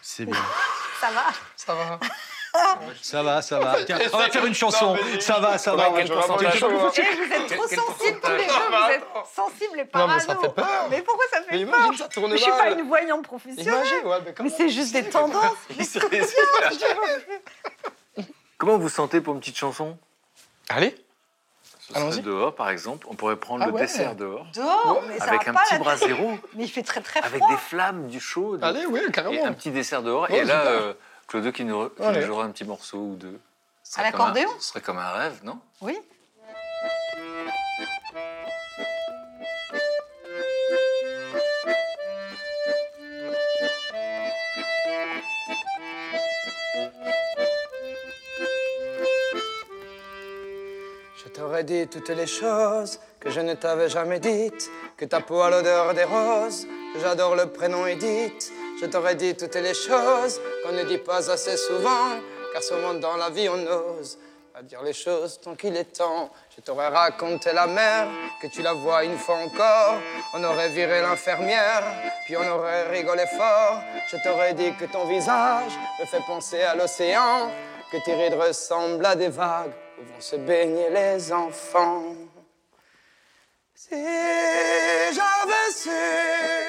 C'est bien. Ça va Ça va. Ça va, ça va. Tiens, on va faire une chanson. Ça va, ça va. Ouais, Eh, vous êtes trop sensibles tous les deux, vous êtes sensibles et Non, parano. mais ça fait peur. Mais pourquoi ça fait Mais peur je suis pas une voyante professionnelle. Imagine, ouais, mais c'est juste des tendances. Comment vous sentez pour une petite chanson? Allez. Ce dehors, par exemple. On pourrait prendre Ah le ouais. dessert dehors. Dehors, mais Avec un pas, petit brasero. Mais il fait très très avec froid. des flammes, du chaud. Allez, oui, carrément. Et un petit dessert dehors. Ouais, et là, euh, Claude qui nous, qui nous jouera un petit morceau ou deux. À l'accordéon Ce serait comme un rêve, non? Oui. Je t'aurais dit toutes les choses que je ne t'avais jamais dites, que ta peau a l'odeur des roses, que j'adore le prénom Edith. Je t'aurais dit toutes les choses qu'on ne dit pas assez souvent, car souvent dans la vie on ose pas dire les choses tant qu'il est temps. Je t'aurais raconté la mer, que tu la vois une fois encore. On aurait viré l'infirmière, puis on aurait rigolé fort. Je t'aurais dit que ton visage me fait penser à l'océan, que tes rides ressemblent à des vagues où vont se baigner les enfants. Si j'avais su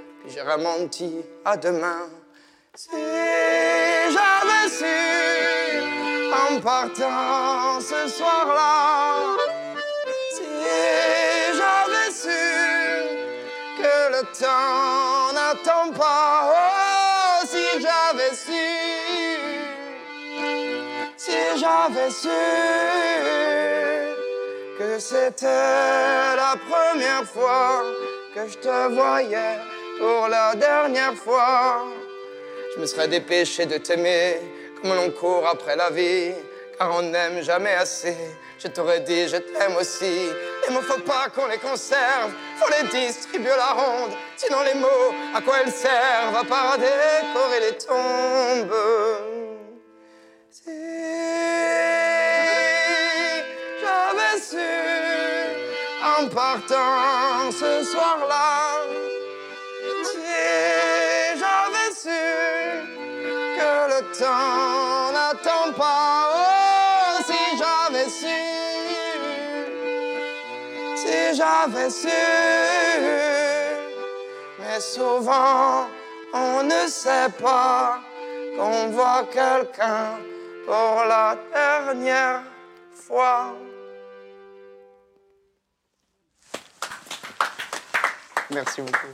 Puis j'aurais menti à demain. Si j'avais su en partant ce soir-là, si j'avais su que le temps n'attend pas, oh, si j'avais su, si j'avais su que c'était la première fois que je te voyais pour la dernière fois. Je me serais dépêché de t'aimer comme l'on court après la vie, car on n'aime jamais assez. Je t'aurais dit je t'aime aussi. Les mots, faut pas qu'on les conserve, faut les distribuer à la ronde. Sinon les mots, à quoi elles servent? À part à décorer les tombes. Si j'avais su en partant ce soir-là, su, mais souvent on ne sait pas qu'on voit quelqu'un pour la dernière fois. Merci beaucoup.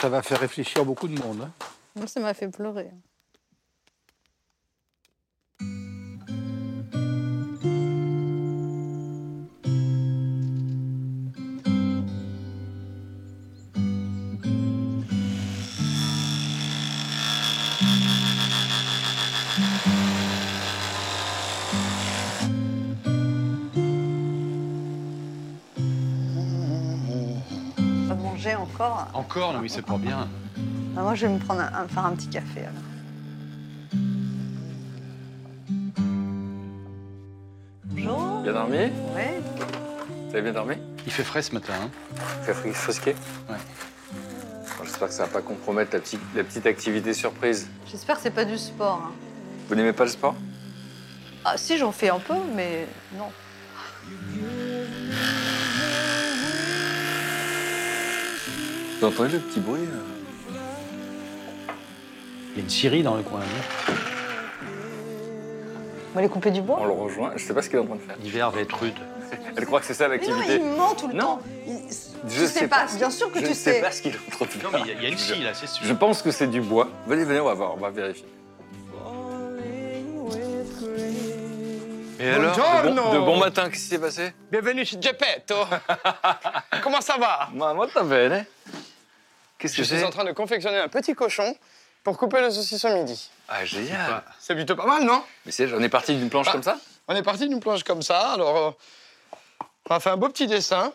Ça va faire réfléchir beaucoup de monde. hein. Moi, ça m'a fait pleurer. Manger encore. Encore Non, mais c'est pas bien. Ah, moi, je vais me prendre un, un- faire un petit café. alors. Bonjour. Bien dormi Ouais. Vous avez bien dormi Il fait frais ce matin. hein. Fait fri- frisqué Ouais. Bon, J'espère que ça va pas compromettre la, petite- la petite activité surprise. J'espère que c'est pas du sport. hein. Vous n'aimez pas le sport? Ah, si, j'en fais un peu, mais non. Vous entendez le petit bruit euh Il y a une scierie dans le coin. non On va aller couper du bois On le rejoint, je sais pas ce qu'il est en train de faire. L'hiver va être rude. Elle croit que c'est ça Mais non, l'activité. il ment tout le Non. temps. Il- Je tu sais sais pas bien sûr que je tu ne sais sais. pas ce qu'il est en train de faire. Non, mais il y a- il y a une scie, là, c'est sûr. Je pense que c'est du bois. Venez, venez, on va voir, on va vérifier. Et alors, de bon, de bon matin, qu'est-ce qui s'est passé? Bienvenue chez Geppetto. Comment ça va? Ma moi, va bene. Qu'est-ce Je que suis c'est en train de confectionner un petit cochon pour couper le saucisson midi. Ah, génial. C'est plutôt pas mal, non? Mais c'est, on est parti d'une planche Ah. comme ça? On est parti d'une planche comme ça, alors euh, on a fait un beau petit dessin.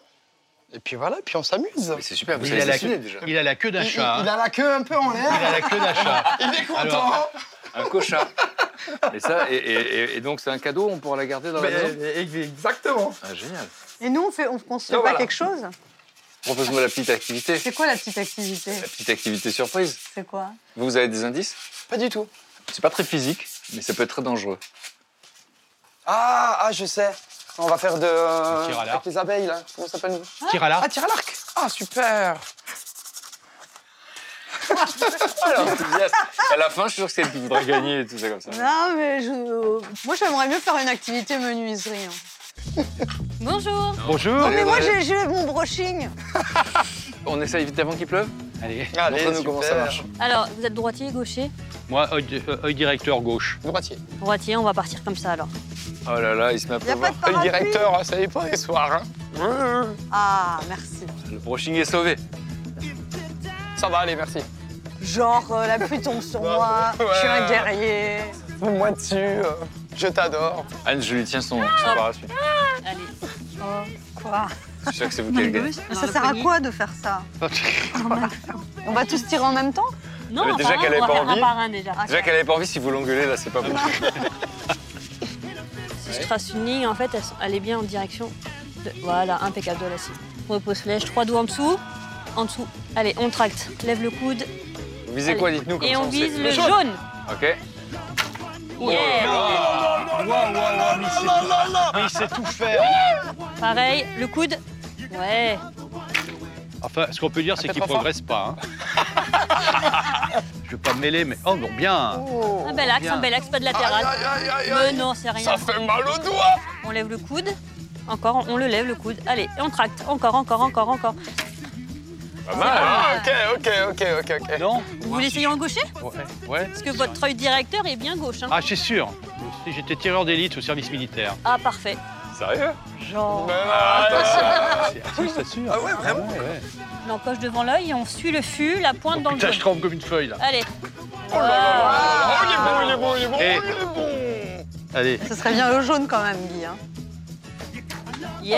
Et puis voilà, puis on s'amuse. Mais c'est super, vous Il a, la queue, déjà. il a la queue d'un Il, chat. il- il hein. a la queue un peu en l'air. Il a la queue d'un chat. Il est content. Alors, Un cochat. Et ça, et, et- et donc c'est un cadeau, on pourra la garder dans la Mais- maison? mais exactement. Ah, génial. Et nous, on fait, on construit Donc pas voilà. quelque chose? Propose-moi la petite activité. C'est quoi la petite activité? La petite activité surprise. C'est quoi? Vous, avez des indices? Pas du tout. C'est pas très physique, mais ça peut être très dangereux. Ah, ah, je sais. On va faire de. euh, tir à l'arc. avec les abeilles, là. Comment ça s'appelle Tire à l'arc. Ah, tir à l'arc. Ah, super. Alors, enthousiaste. À la fin, je suis sûr que c'est elle qui voudra gagner et tout ça comme ça. Non, mais je... moi, j'aimerais mieux faire une activité menuiserie. hein. Bonjour. Bonjour. Non, mais moi, j'ai j'ai mon brushing. On essaye vite avant qu'il pleuve Allez. Allez, Montre-nous comment ça super. marche. Alors, vous êtes droitier, gaucher Moi, œil, euh, œil directeur gauche. Droitier. Droitier, on va partir comme ça alors. Oh là là, il se met à Y a pas de Le parapluie directeur, hein, ça dépend les soirs. hein. Ah, merci. Le brushing est sauvé. Ça va, allez, merci. Genre, euh, la pluie tombe sur moi, je suis un guerrier. Moi dessus, euh, je t'adore. Anne, je lui tiens son, son parapluie. Allez. Oh, quoi Je suis sûr que c'est vous qui. Mais Ça sert à quoi de faire ça On va tous tirer en même temps Non, Mais déjà qu'elle on avait va pas envie. un par un déjà. Déjà qu'elle avait pas envie, si vous l'engueulez, là, c'est pas bon. Si je trace une ligne, en fait, elle, elle est bien en direction. De... Voilà, impeccable de la scie. Repose flèche, trois doigts en dessous. En dessous. Allez, on tracte. Lève le coude. Vous visez Allez. quoi, dites-nous comme Et ça, on sait. vise le jaune. Ok. Mais il sait tout faire. Pareil, le coude. Ouais. Enfin, ce qu'on peut dire, c'est qu'il fort. progresse pas. hein. Je vais pas me mêler, mais oh bon, bien. Un bel axe, Bien. un bel axe, pas de latéral. Aïe, aïe, aïe, Mais aïe. non, c'est rien. Ça fait mal au doigt. On lève le coude. Encore, on le lève le coude. Allez, et on tracte. Encore, encore, encore, encore. Pas mal. Ah, ok, ok, ok, ok, ok. Non Vous voulez essayer en gaucher? Ouais. ouais. Parce que votre œil directeur est bien gauche. Hein. Ah, c'est sûr. J'étais tireur d'élite au service militaire. Ah, parfait. Sérieux? Genre, Mais non, C'est ah, si, c'est sûr. Ah ouais, vraiment Ouais, ouais. on encoche devant l'œil et on suit le fût, la pointe dans le Putain, jaune. je tremble comme une feuille, là. Allez. Oh là là. Oh, il est bon, il est bon, il est bon, Et- il est bon. Allez. Ce serait bien le jaune quand même, Guy. hein. Yeah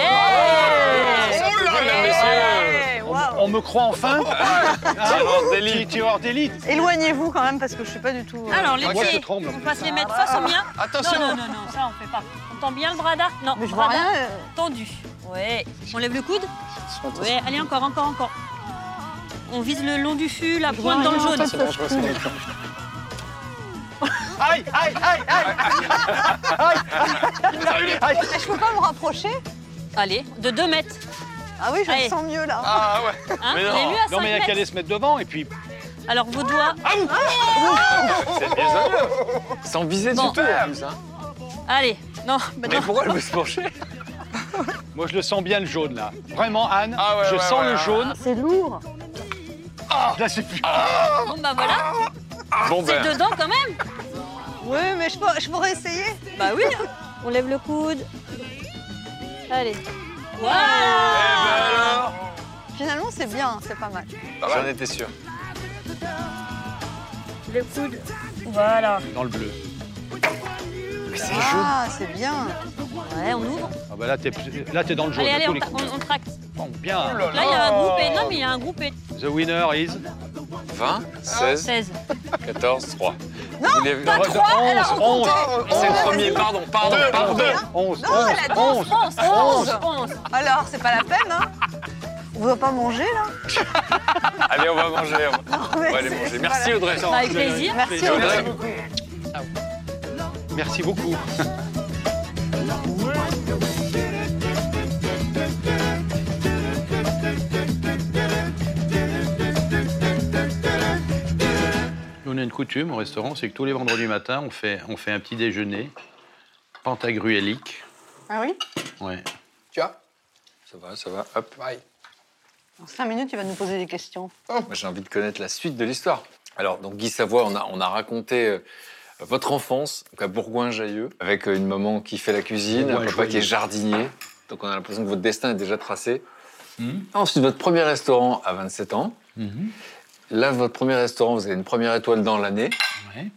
Oh là là. On me croit enfin Tireur d'élite. Tireur d'élite Éloignez-vous quand même parce que je suis pas du tout. euh, Alors, les Moi, je pieds, tremble. on passe les mettre face au mien. Attention. Non, non, non, non, ça on fait pas. On tend bien le bras d'arc. Non, Mais je bras vois rien. euh. tendu. Ouais. On lève le coude. Ouais, allez, encore, encore, encore. On vise le long du fût, la Je vois pointe dans le rien, jaune. ça, ça, je trouve. Aïe, aïe, aïe, aïe Mais je peux pas me rapprocher? Allez, de 2 mètres. Ah oui, je Allez. le sens mieux là. Ah ouais. Hein Mais On non. est mieux à 5 Non, mais il y a qu'à aller se mettre devant, et puis... Alors, vos doigts. C'est désolé. Sans viser Bon. du tout, en plus. Hein. Allez, non, bah Mais non. pourquoi elle veut se pencher? Moi, je le sens bien, le jaune, là. Vraiment, Anne, Ah ouais, je ouais, sens ouais, le jaune. C'est lourd. Là, c'est plus... Bon, bah voilà. Bon, C'est ben. dedans quand même. Oui, mais je, je pourrais essayer. Bah oui. On lève le coude. Allez. Eh Voilà. ben alors Finalement, c'est bien, c'est pas mal. J'en étais sûr. Le coude. Voilà. Dans le bleu. Ah, c'est bien. Ouais, on ouvre. Ah bah là, t'es là, t'es dans le jaune. Allez, allez, on, les on- on tracte. Bon, bien. Là, il y a un groupé. Non, mais il y a un groupé. The winner is... 20, 16, 16. 14, 3. Non, Pas Non, trois, elle a 11, 11, C'est le premier, pardon, pardon, pardon. 11, Non, 11, elle a dit 11, 11, 11, 11. Alors, c'est pas la peine, hein On va pas manger là Allez, on va manger. On va, Non, on va aller manger. Merci pas Audrey. Avec plaisir. Merci Et Audrey. Audrey. Merci beaucoup. Une coutume au restaurant, c'est que tous les vendredis matins, on fait, on fait un petit déjeuner pentagruélique. Ah oui? Ouais. Tu vois Ça va, ça va. Hop. En cinq minutes, il va nous poser des questions. Moi, j'ai envie de connaître la suite de l'histoire. Alors, donc Guy Savoie, on a, on a raconté euh, votre enfance donc à Bourgoin-Jallieu, avec euh, une maman qui fait la cuisine, un papa qui est jardinier. Donc, on a l'impression que votre destin est déjà tracé. Ensuite, votre premier restaurant à 27 ans. Là, votre premier restaurant, vous avez une première étoile dans l'année. Ouais.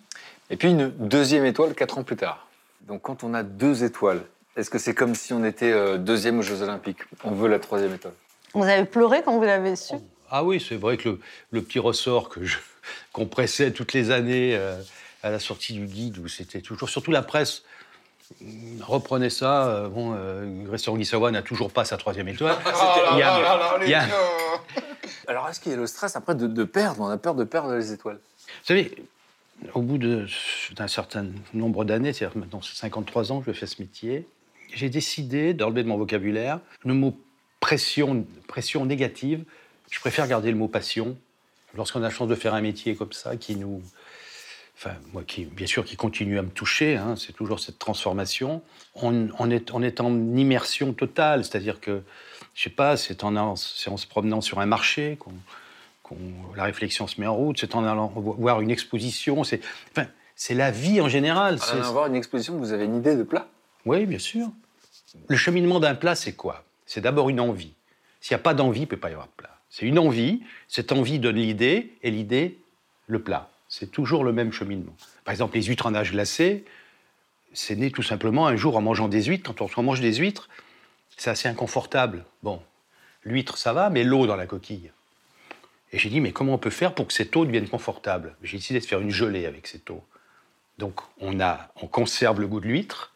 Et puis une deuxième étoile quatre ans plus tard. Donc, quand on a deux étoiles, est-ce que c'est comme si on était euh, deuxième aux Jeux Olympiques? On veut la troisième étoile. Vous avez pleuré quand vous l'avez su? Ah oui, c'est vrai que le, le petit ressort que je, qu'on pressait toutes les années euh, à la sortie du guide, où c'était toujours, surtout la presse, reprenait ça. euh, bon, euh, le restaurant Guy Savoie n'a toujours pas sa troisième étoile. Il y a- il y a- Alors, est-ce qu'il y a le stress après de, de perdre? On a peur de perdre les étoiles. Vous savez, au bout d'un certain nombre d'années, c'est-à-dire maintenant c'est 53 ans que je fais ce métier, j'ai décidé d'enlever de mon vocabulaire le mot pression, pression négative. Je préfère garder le mot passion. Lorsqu'on a la chance de faire un métier comme ça, qui nous. Enfin, moi, qui, bien sûr, qui continue à me toucher, hein, c'est toujours cette transformation. On, on est, on est en immersion totale, c'est-à-dire que, je sais pas, c'est en, allant- c'est en se promenant sur un marché qu'on qu'on- la réflexion se met en route, c'est en allant vo- voir une exposition, c'est enfin, c'est la vie en général. En allant voir une exposition, vous avez une idée de plat? Oui, bien sûr. Le cheminement d'un plat, c'est quoi? C'est d'abord une envie. S'il n'y a pas d'envie, il ne peut pas y avoir de plat. C'est une envie, cette envie donne l'idée, et l'idée, le plat. C'est toujours le même cheminement. Par exemple, les huîtres en nage glacé, c'est né tout simplement un jour en mangeant des huîtres. Quand on mange des huîtres, c'est assez inconfortable. Bon, l'huître, ça va, mais l'eau dans la coquille. Et j'ai dit, mais comment on peut faire pour que cette eau devienne confortable? J'ai décidé de faire une gelée avec cette eau. Donc, on, a, on conserve le goût de l'huître,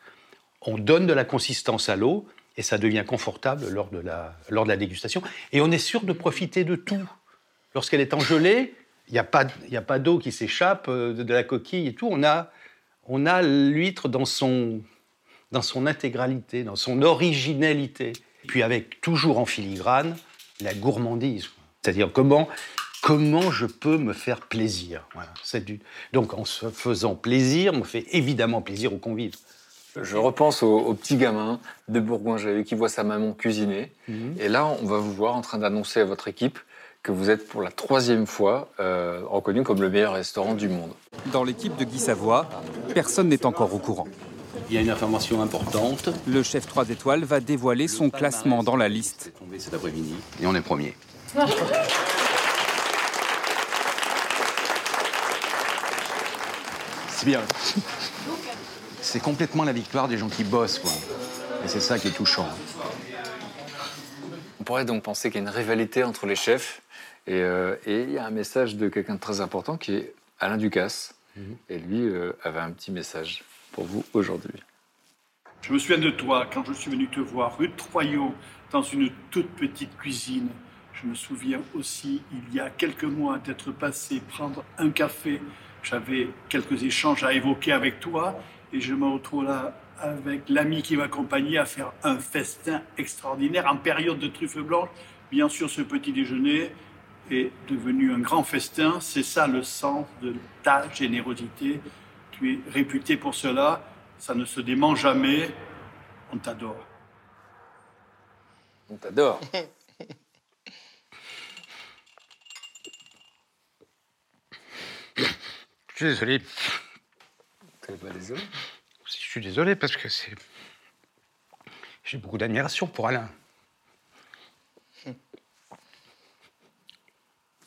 on donne de la consistance à l'eau, et ça devient confortable lors de, la, lors de la dégustation. Et on est sûr de profiter de tout. Lorsqu'elle est en gelée, il n'y a pas, d'eau qui s'échappe euh, de, de la coquille et tout. On a, on a l'huître dans son, dans son intégralité, dans son originalité. Puis avec toujours en filigrane la gourmandise. C'est-à-dire comment, comment je peux me faire plaisir. Voilà. C'est du... Donc en se faisant plaisir, on fait évidemment plaisir aux convives. Je repense au, au petit gamin de Bourgoin-Jallieu qui voit sa maman cuisiner. Et là, on va vous voir en train d'annoncer à votre équipe que vous êtes pour la troisième fois euh, reconnu comme le meilleur restaurant du monde. Dans l'équipe de Guy Savoie, personne n'est encore au courant. Il y a une information importante. Le chef 3 étoiles va dévoiler son classement dans la liste. tombé cet après-midi. Et on est premier. C'est bien. C'est complètement la victoire des gens qui bossent, quoi. Et c'est ça qui est touchant. On pourrait donc penser qu'il y a une rivalité entre les chefs. Et, euh, et il y a un message de quelqu'un de très important qui est Alain Ducasse. Et lui euh, avait un petit message pour vous aujourd'hui. Je me souviens de toi quand je suis venu te voir rue de Troyot dans une toute petite cuisine. Je me souviens aussi, il y a quelques mois, d'être passé prendre un café. J'avais quelques échanges à évoquer avec toi et je me retrouve là avec l'ami qui m'accompagnait à faire un festin extraordinaire en période de truffes blanches. Bien sûr, ce petit déjeuner est devenu un grand festin. C'est ça le sens de ta générosité. Tu es réputé pour cela. Ça ne se dément jamais. On t'adore. On t'adore. Je suis désolé. T'es pas désolé? Je suis désolé parce que c'est. J'ai beaucoup d'admiration pour Alain.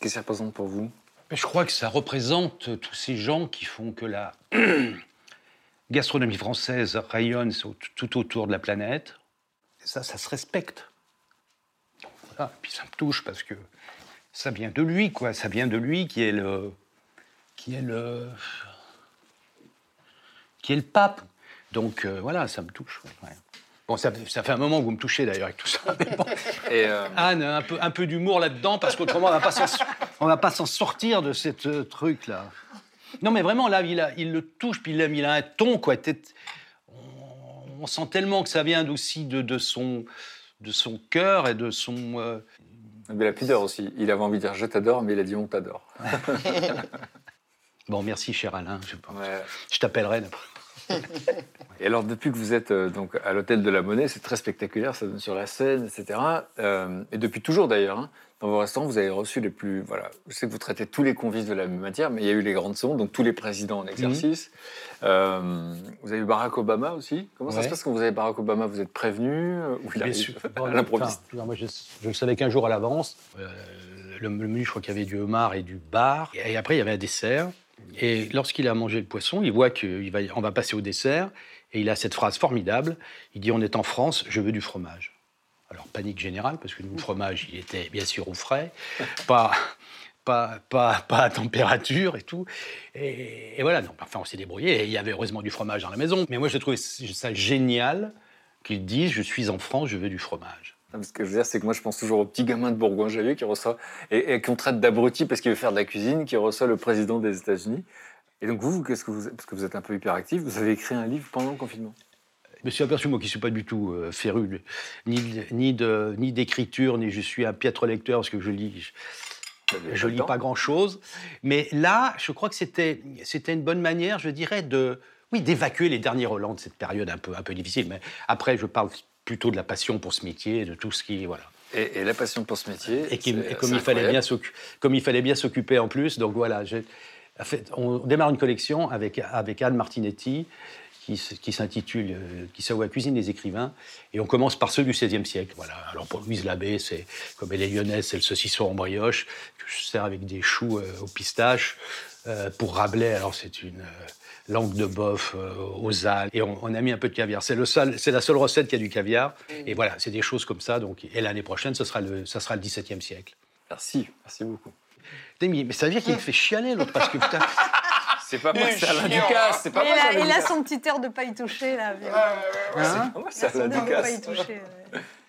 Qu'est-ce que ça représente pour vous? Je crois que ça représente tous ces gens qui font que la gastronomie française rayonne tout autour de la planète. Et ça, ça se respecte. Voilà. Et puis ça me touche parce que ça vient de lui, quoi. Ça vient de lui qui est le. qui est le. qui est le pape. Donc euh, voilà, ça me touche. Bon, ça, ça fait un moment que vous me touchez d'ailleurs avec tout ça. mais bon. Et euh, Anne, un peu, un peu d'humour là-dedans, parce qu'autrement, on va pas s'en- on va pas s'en sortir de ce truc-là. Non, mais vraiment, là, il, a- il le touche, puis il a, il a un ton, quoi. On, on sent tellement que ça vient aussi de, de son, de son cœur et de son... euh, Mais la pudeur aussi. Il avait envie de dire je t'adore, mais il a dit on t'adore. Bon, merci, cher Alain. Je, je t'appellerai. Et alors, depuis que vous êtes euh, donc à l'hôtel de la Monnaie, c'est très spectaculaire, ça donne sur la scène, etc. Euh, et depuis toujours d'ailleurs, hein, dans vos restaurants, vous avez reçu les plus. Voilà, je sais que vous traitez tous les convives de la même matière, mais il y a eu les grandes sons, donc tous les présidents en exercice. Euh, vous avez eu Barack Obama aussi. Comment ça se passe quand vous avez Barack Obama? Vous êtes prévenu ou il arrive à l'improviste? Enfin, moi, je, je le savais qu'un jour à l'avance. Le, le menu, je crois qu'il y avait du homard et du bar. Et après, il y avait un dessert. Et lorsqu'il a mangé le poisson, il voit qu'on va, passer au dessert. Et il a cette phrase formidable. Il dit On est en France, je veux du fromage. Alors, panique générale, parce que nous, le fromage, il était bien sûr au frais, pas, pas, pas, pas à température et tout. Et, et voilà, donc, enfin, on s'est débrouillé. Et il y avait heureusement du fromage dans la maison. Mais moi, je trouvais ça génial qu'il dise Je suis en France, je veux du fromage. Non, Ce que je veux dire, c'est que moi, je pense toujours au petit gamin de Bourgoin-Jallieu qui reçoit et, et qu'on traite d'abruti parce qu'il veut faire de la cuisine, qui reçoit le président des États-Unis. Et donc vous, qu'est-ce que vous, parce que vous êtes un peu hyperactif, vous avez écrit un livre pendant le confinement. Je me suis aperçu, moi, qui ne suis pas du tout euh, féru, ni, ni, de, ni d'écriture, ni je suis un piètre lecteur, parce que je lis, je, je lis pas grand-chose. Mais là, je crois que c'était, c'était une bonne manière, je dirais, de, oui, d'évacuer les derniers relents de cette période un peu, un peu difficile. Mais après, je parle plutôt de la passion pour ce métier, de tout ce qui, voilà. Et, et la passion pour ce métier. Et, qui- c'est- et comme, il fallait bien comme il fallait bien s'occuper en plus, donc voilà. on démarre une collection avec, avec Anne Martinetti qui, s- qui s'intitule euh, Qui savoue la cuisine des écrivains. Et on commence par ceux du XVIe siècle. Voilà. Alors pour Louise Labbé, c'est comme elle est lyonnaise, c'est le saucisson en brioche que je sers avec des choux euh, au pistache. Euh, pour Rabelais, alors c'est une euh, langue de bœuf euh, aux algues. Et on, on a mis un peu de caviar. C'est le seul- c'est la seule recette qui a du caviar. Et voilà, c'est des choses comme ça. Donc, et l'année prochaine, ce sera le, ça sera le XVIIe siècle. Merci, merci beaucoup. Mais mais ça veut dire qu'il me fait chialer, l'autre, parce que putain. C'est pas moi, c'est Alain chiant. Ducasse, c'est pas moi, il c'est a, Alain il a son petit air de pas y toucher, là. Hein de pas ouais.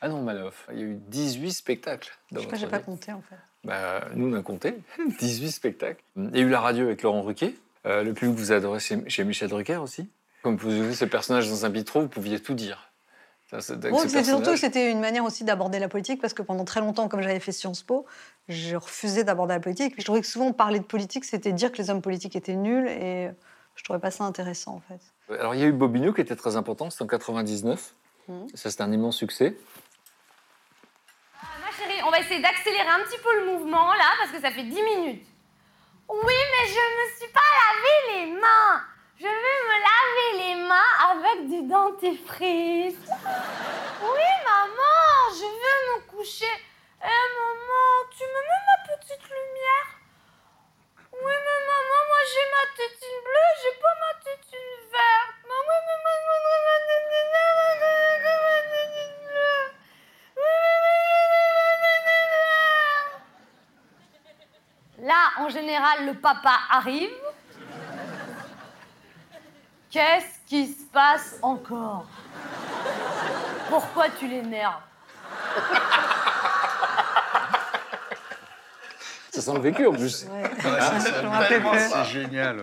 Ah non, Maloff, il y a eu 18 spectacles. Dans Je crois que j'ai pas compté, en fait. Bah, nous, on a compté 18 spectacles. Il y a eu la radio avec Laurent Ruquier. Euh, le public vous a adoré chez, chez Michel Drucker aussi. Comme vous jouez ce personnage dans un bistrot, vous pouviez tout dire. C'est- Bon, ce c'était surtout c'était une manière aussi d'aborder la politique parce que pendant très longtemps, comme j'avais fait Sciences Po, je refusais d'aborder la politique. Je trouvais que souvent parler de politique, c'était dire que les hommes politiques étaient nuls et je trouvais pas ça intéressant en fait. Alors, il y a eu Bobigno qui était très important, c'était en 99. Mhm. Ça, c'était un immense succès. Ma chérie, on va essayer d'accélérer un petit peu le mouvement là parce que ça fait 10 minutes. Oui, mais je me suis pas lavé les mains. Je veux me laver les mains avec du dentifrice. Oui, maman, je veux me coucher. Eh, maman, tu me mets ma petite lumière Oui, mais maman, moi j'ai ma tétine bleue, j'ai pas ma tétine verte. Maman, maman, maman, maman, maman, maman, Là, en général, le papa arrive. Qu'est-ce qui se passe encore? Pourquoi tu l'énerves? Ça sent le vécu en plus. rappelais plus. C'est génial.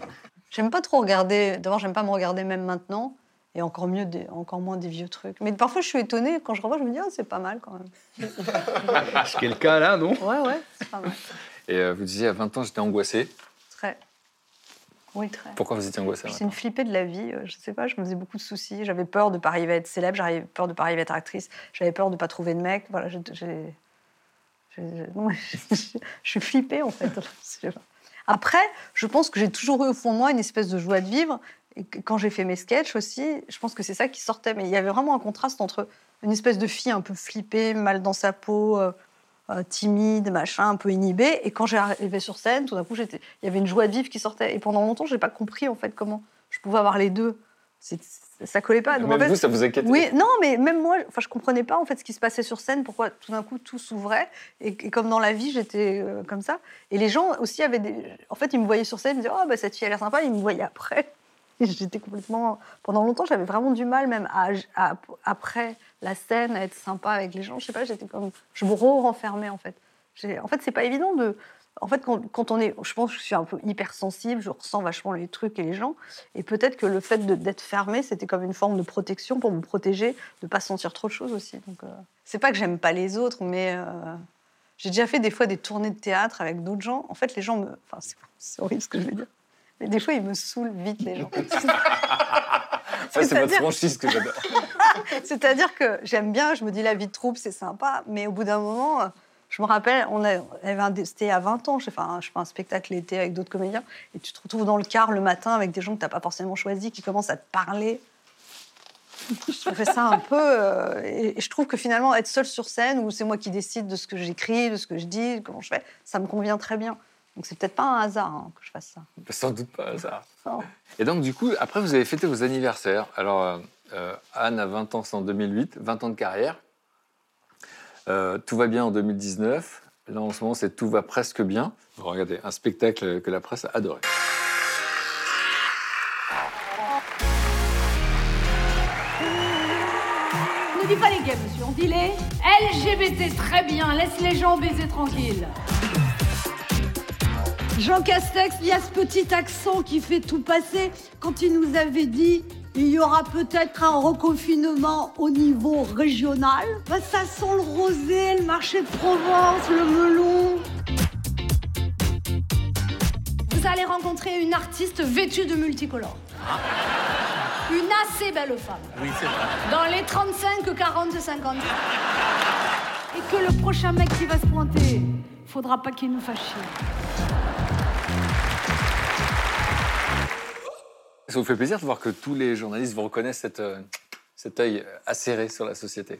J'aime pas trop regarder. D'abord, j'aime pas me regarder même maintenant. Et encore mieux, des- encore moins des vieux trucs. Mais parfois, je suis étonnée. Quand je revois, je me dis, ah, c'est pas mal quand même. Ce qui est le cas là, non? Ouais, ouais, c'est pas mal. Et euh, vous disiez, à 20 ans, j'étais angoissé. Très. Oui, très. Pourquoi vous étiez angoissé C'est une flippée de la vie. euh, Je sais pas, je me faisais beaucoup de soucis. J'avais peur de pas arriver à être célèbre, j'avais peur de pas arriver à être actrice, j'avais peur de pas trouver de mec. Voilà, j'ai- je suis flippée en fait. Après, je pense que j'ai toujours eu au fond de moi une espèce de joie de vivre. Et quand j'ai fait mes sketchs aussi, je pense que c'est ça qui sortait. Mais il y avait vraiment un contraste entre une espèce de fille un peu flippée, mal dans sa peau, euh, timide, machin, un peu inhibée. Et quand j'arrivais sur scène, tout d'un coup, j'étais- il y avait une joie de vivre qui sortait. Et pendant longtemps, je n'ai pas compris en fait comment je pouvais avoir les deux. C'est- Ça collait pas. Donc, Même en fait- vous, ça vous inquiétait Oui, non, mais même moi, enfin, je comprenais pas en fait ce qui se passait sur scène, pourquoi tout d'un coup tout s'ouvrait. Et, et comme dans la vie, j'étais euh, comme ça. Et les gens aussi avaient des. En fait, ils me voyaient sur scène, ils me disaient Oh, bah, cette fille a l'air sympa. Ils me voyaient après. J'étais complètement. Pendant longtemps, j'avais vraiment du mal, même à, à- après la scène, à être sympa avec les gens. Je sais pas, j'étais comme. Je me renfermais en fait. En fait, c'est pas évident de. En fait, quand, quand on est. Je pense que je suis un peu hypersensible, je ressens vachement les trucs et les gens. Et peut-être que le fait de- d'être fermé, c'était comme une forme de protection pour me protéger, de pas sentir trop de choses aussi. Donc, euh, c'est pas que j'aime pas les autres, mais euh, j'ai déjà fait des fois des tournées de théâtre avec d'autres gens. En fait, les gens me. Enfin, c'est- horrible ce que je vais dire. Mais des fois, ils me saoulent vite, les gens. Ça, c'est votre franchise que j'adore. C'est-à-dire que j'aime bien, je me dis la vie de troupe, c'est sympa, mais au bout d'un moment, euh, je me rappelle, on avait un- c'était à 20 ans, je fais, un, je fais un spectacle l'été avec d'autres comédiens, et tu te retrouves dans le car le matin avec des gens que tu n'as pas forcément choisis, qui commencent à te parler. Je fais ça un peu, euh, et, et je trouve que finalement, être seule sur scène, où c'est moi qui décide de ce que j'écris, de ce que je dis, comment je fais, ça me convient très bien. Donc c'est peut-être pas un hasard hein, que je fasse ça. Sans doute pas ça. Non. Et donc, du coup, après, vous avez fêté vos anniversaires. Alors, euh, euh, Anne a 20 ans, c'est en 2008, 20 ans de carrière. Euh, tout va bien en 2019. Là, en ce moment, c'est tout va presque bien. Regardez, un spectacle que la presse a adoré. Ne dis pas les gays, monsieur, on dit les LGBT, très bien, laisse les gens baiser tranquille. Jean Castex, il y a ce petit accent qui fait tout passer quand il nous avait dit il y aura peut-être un reconfinement au niveau régional. Ça sent le rosé, le marché de Provence, le melon. Vous allez rencontrer une artiste vêtue de multicolores. Une assez belle femme. Oui, c'est vrai. Dans les 35, 40, 50. Et que le prochain mec qui va se pointer, faudra pas qu'il nous fasse Ça vous fait plaisir de voir que tous les journalistes vous reconnaissent cette, euh, cet œil acéré sur la société?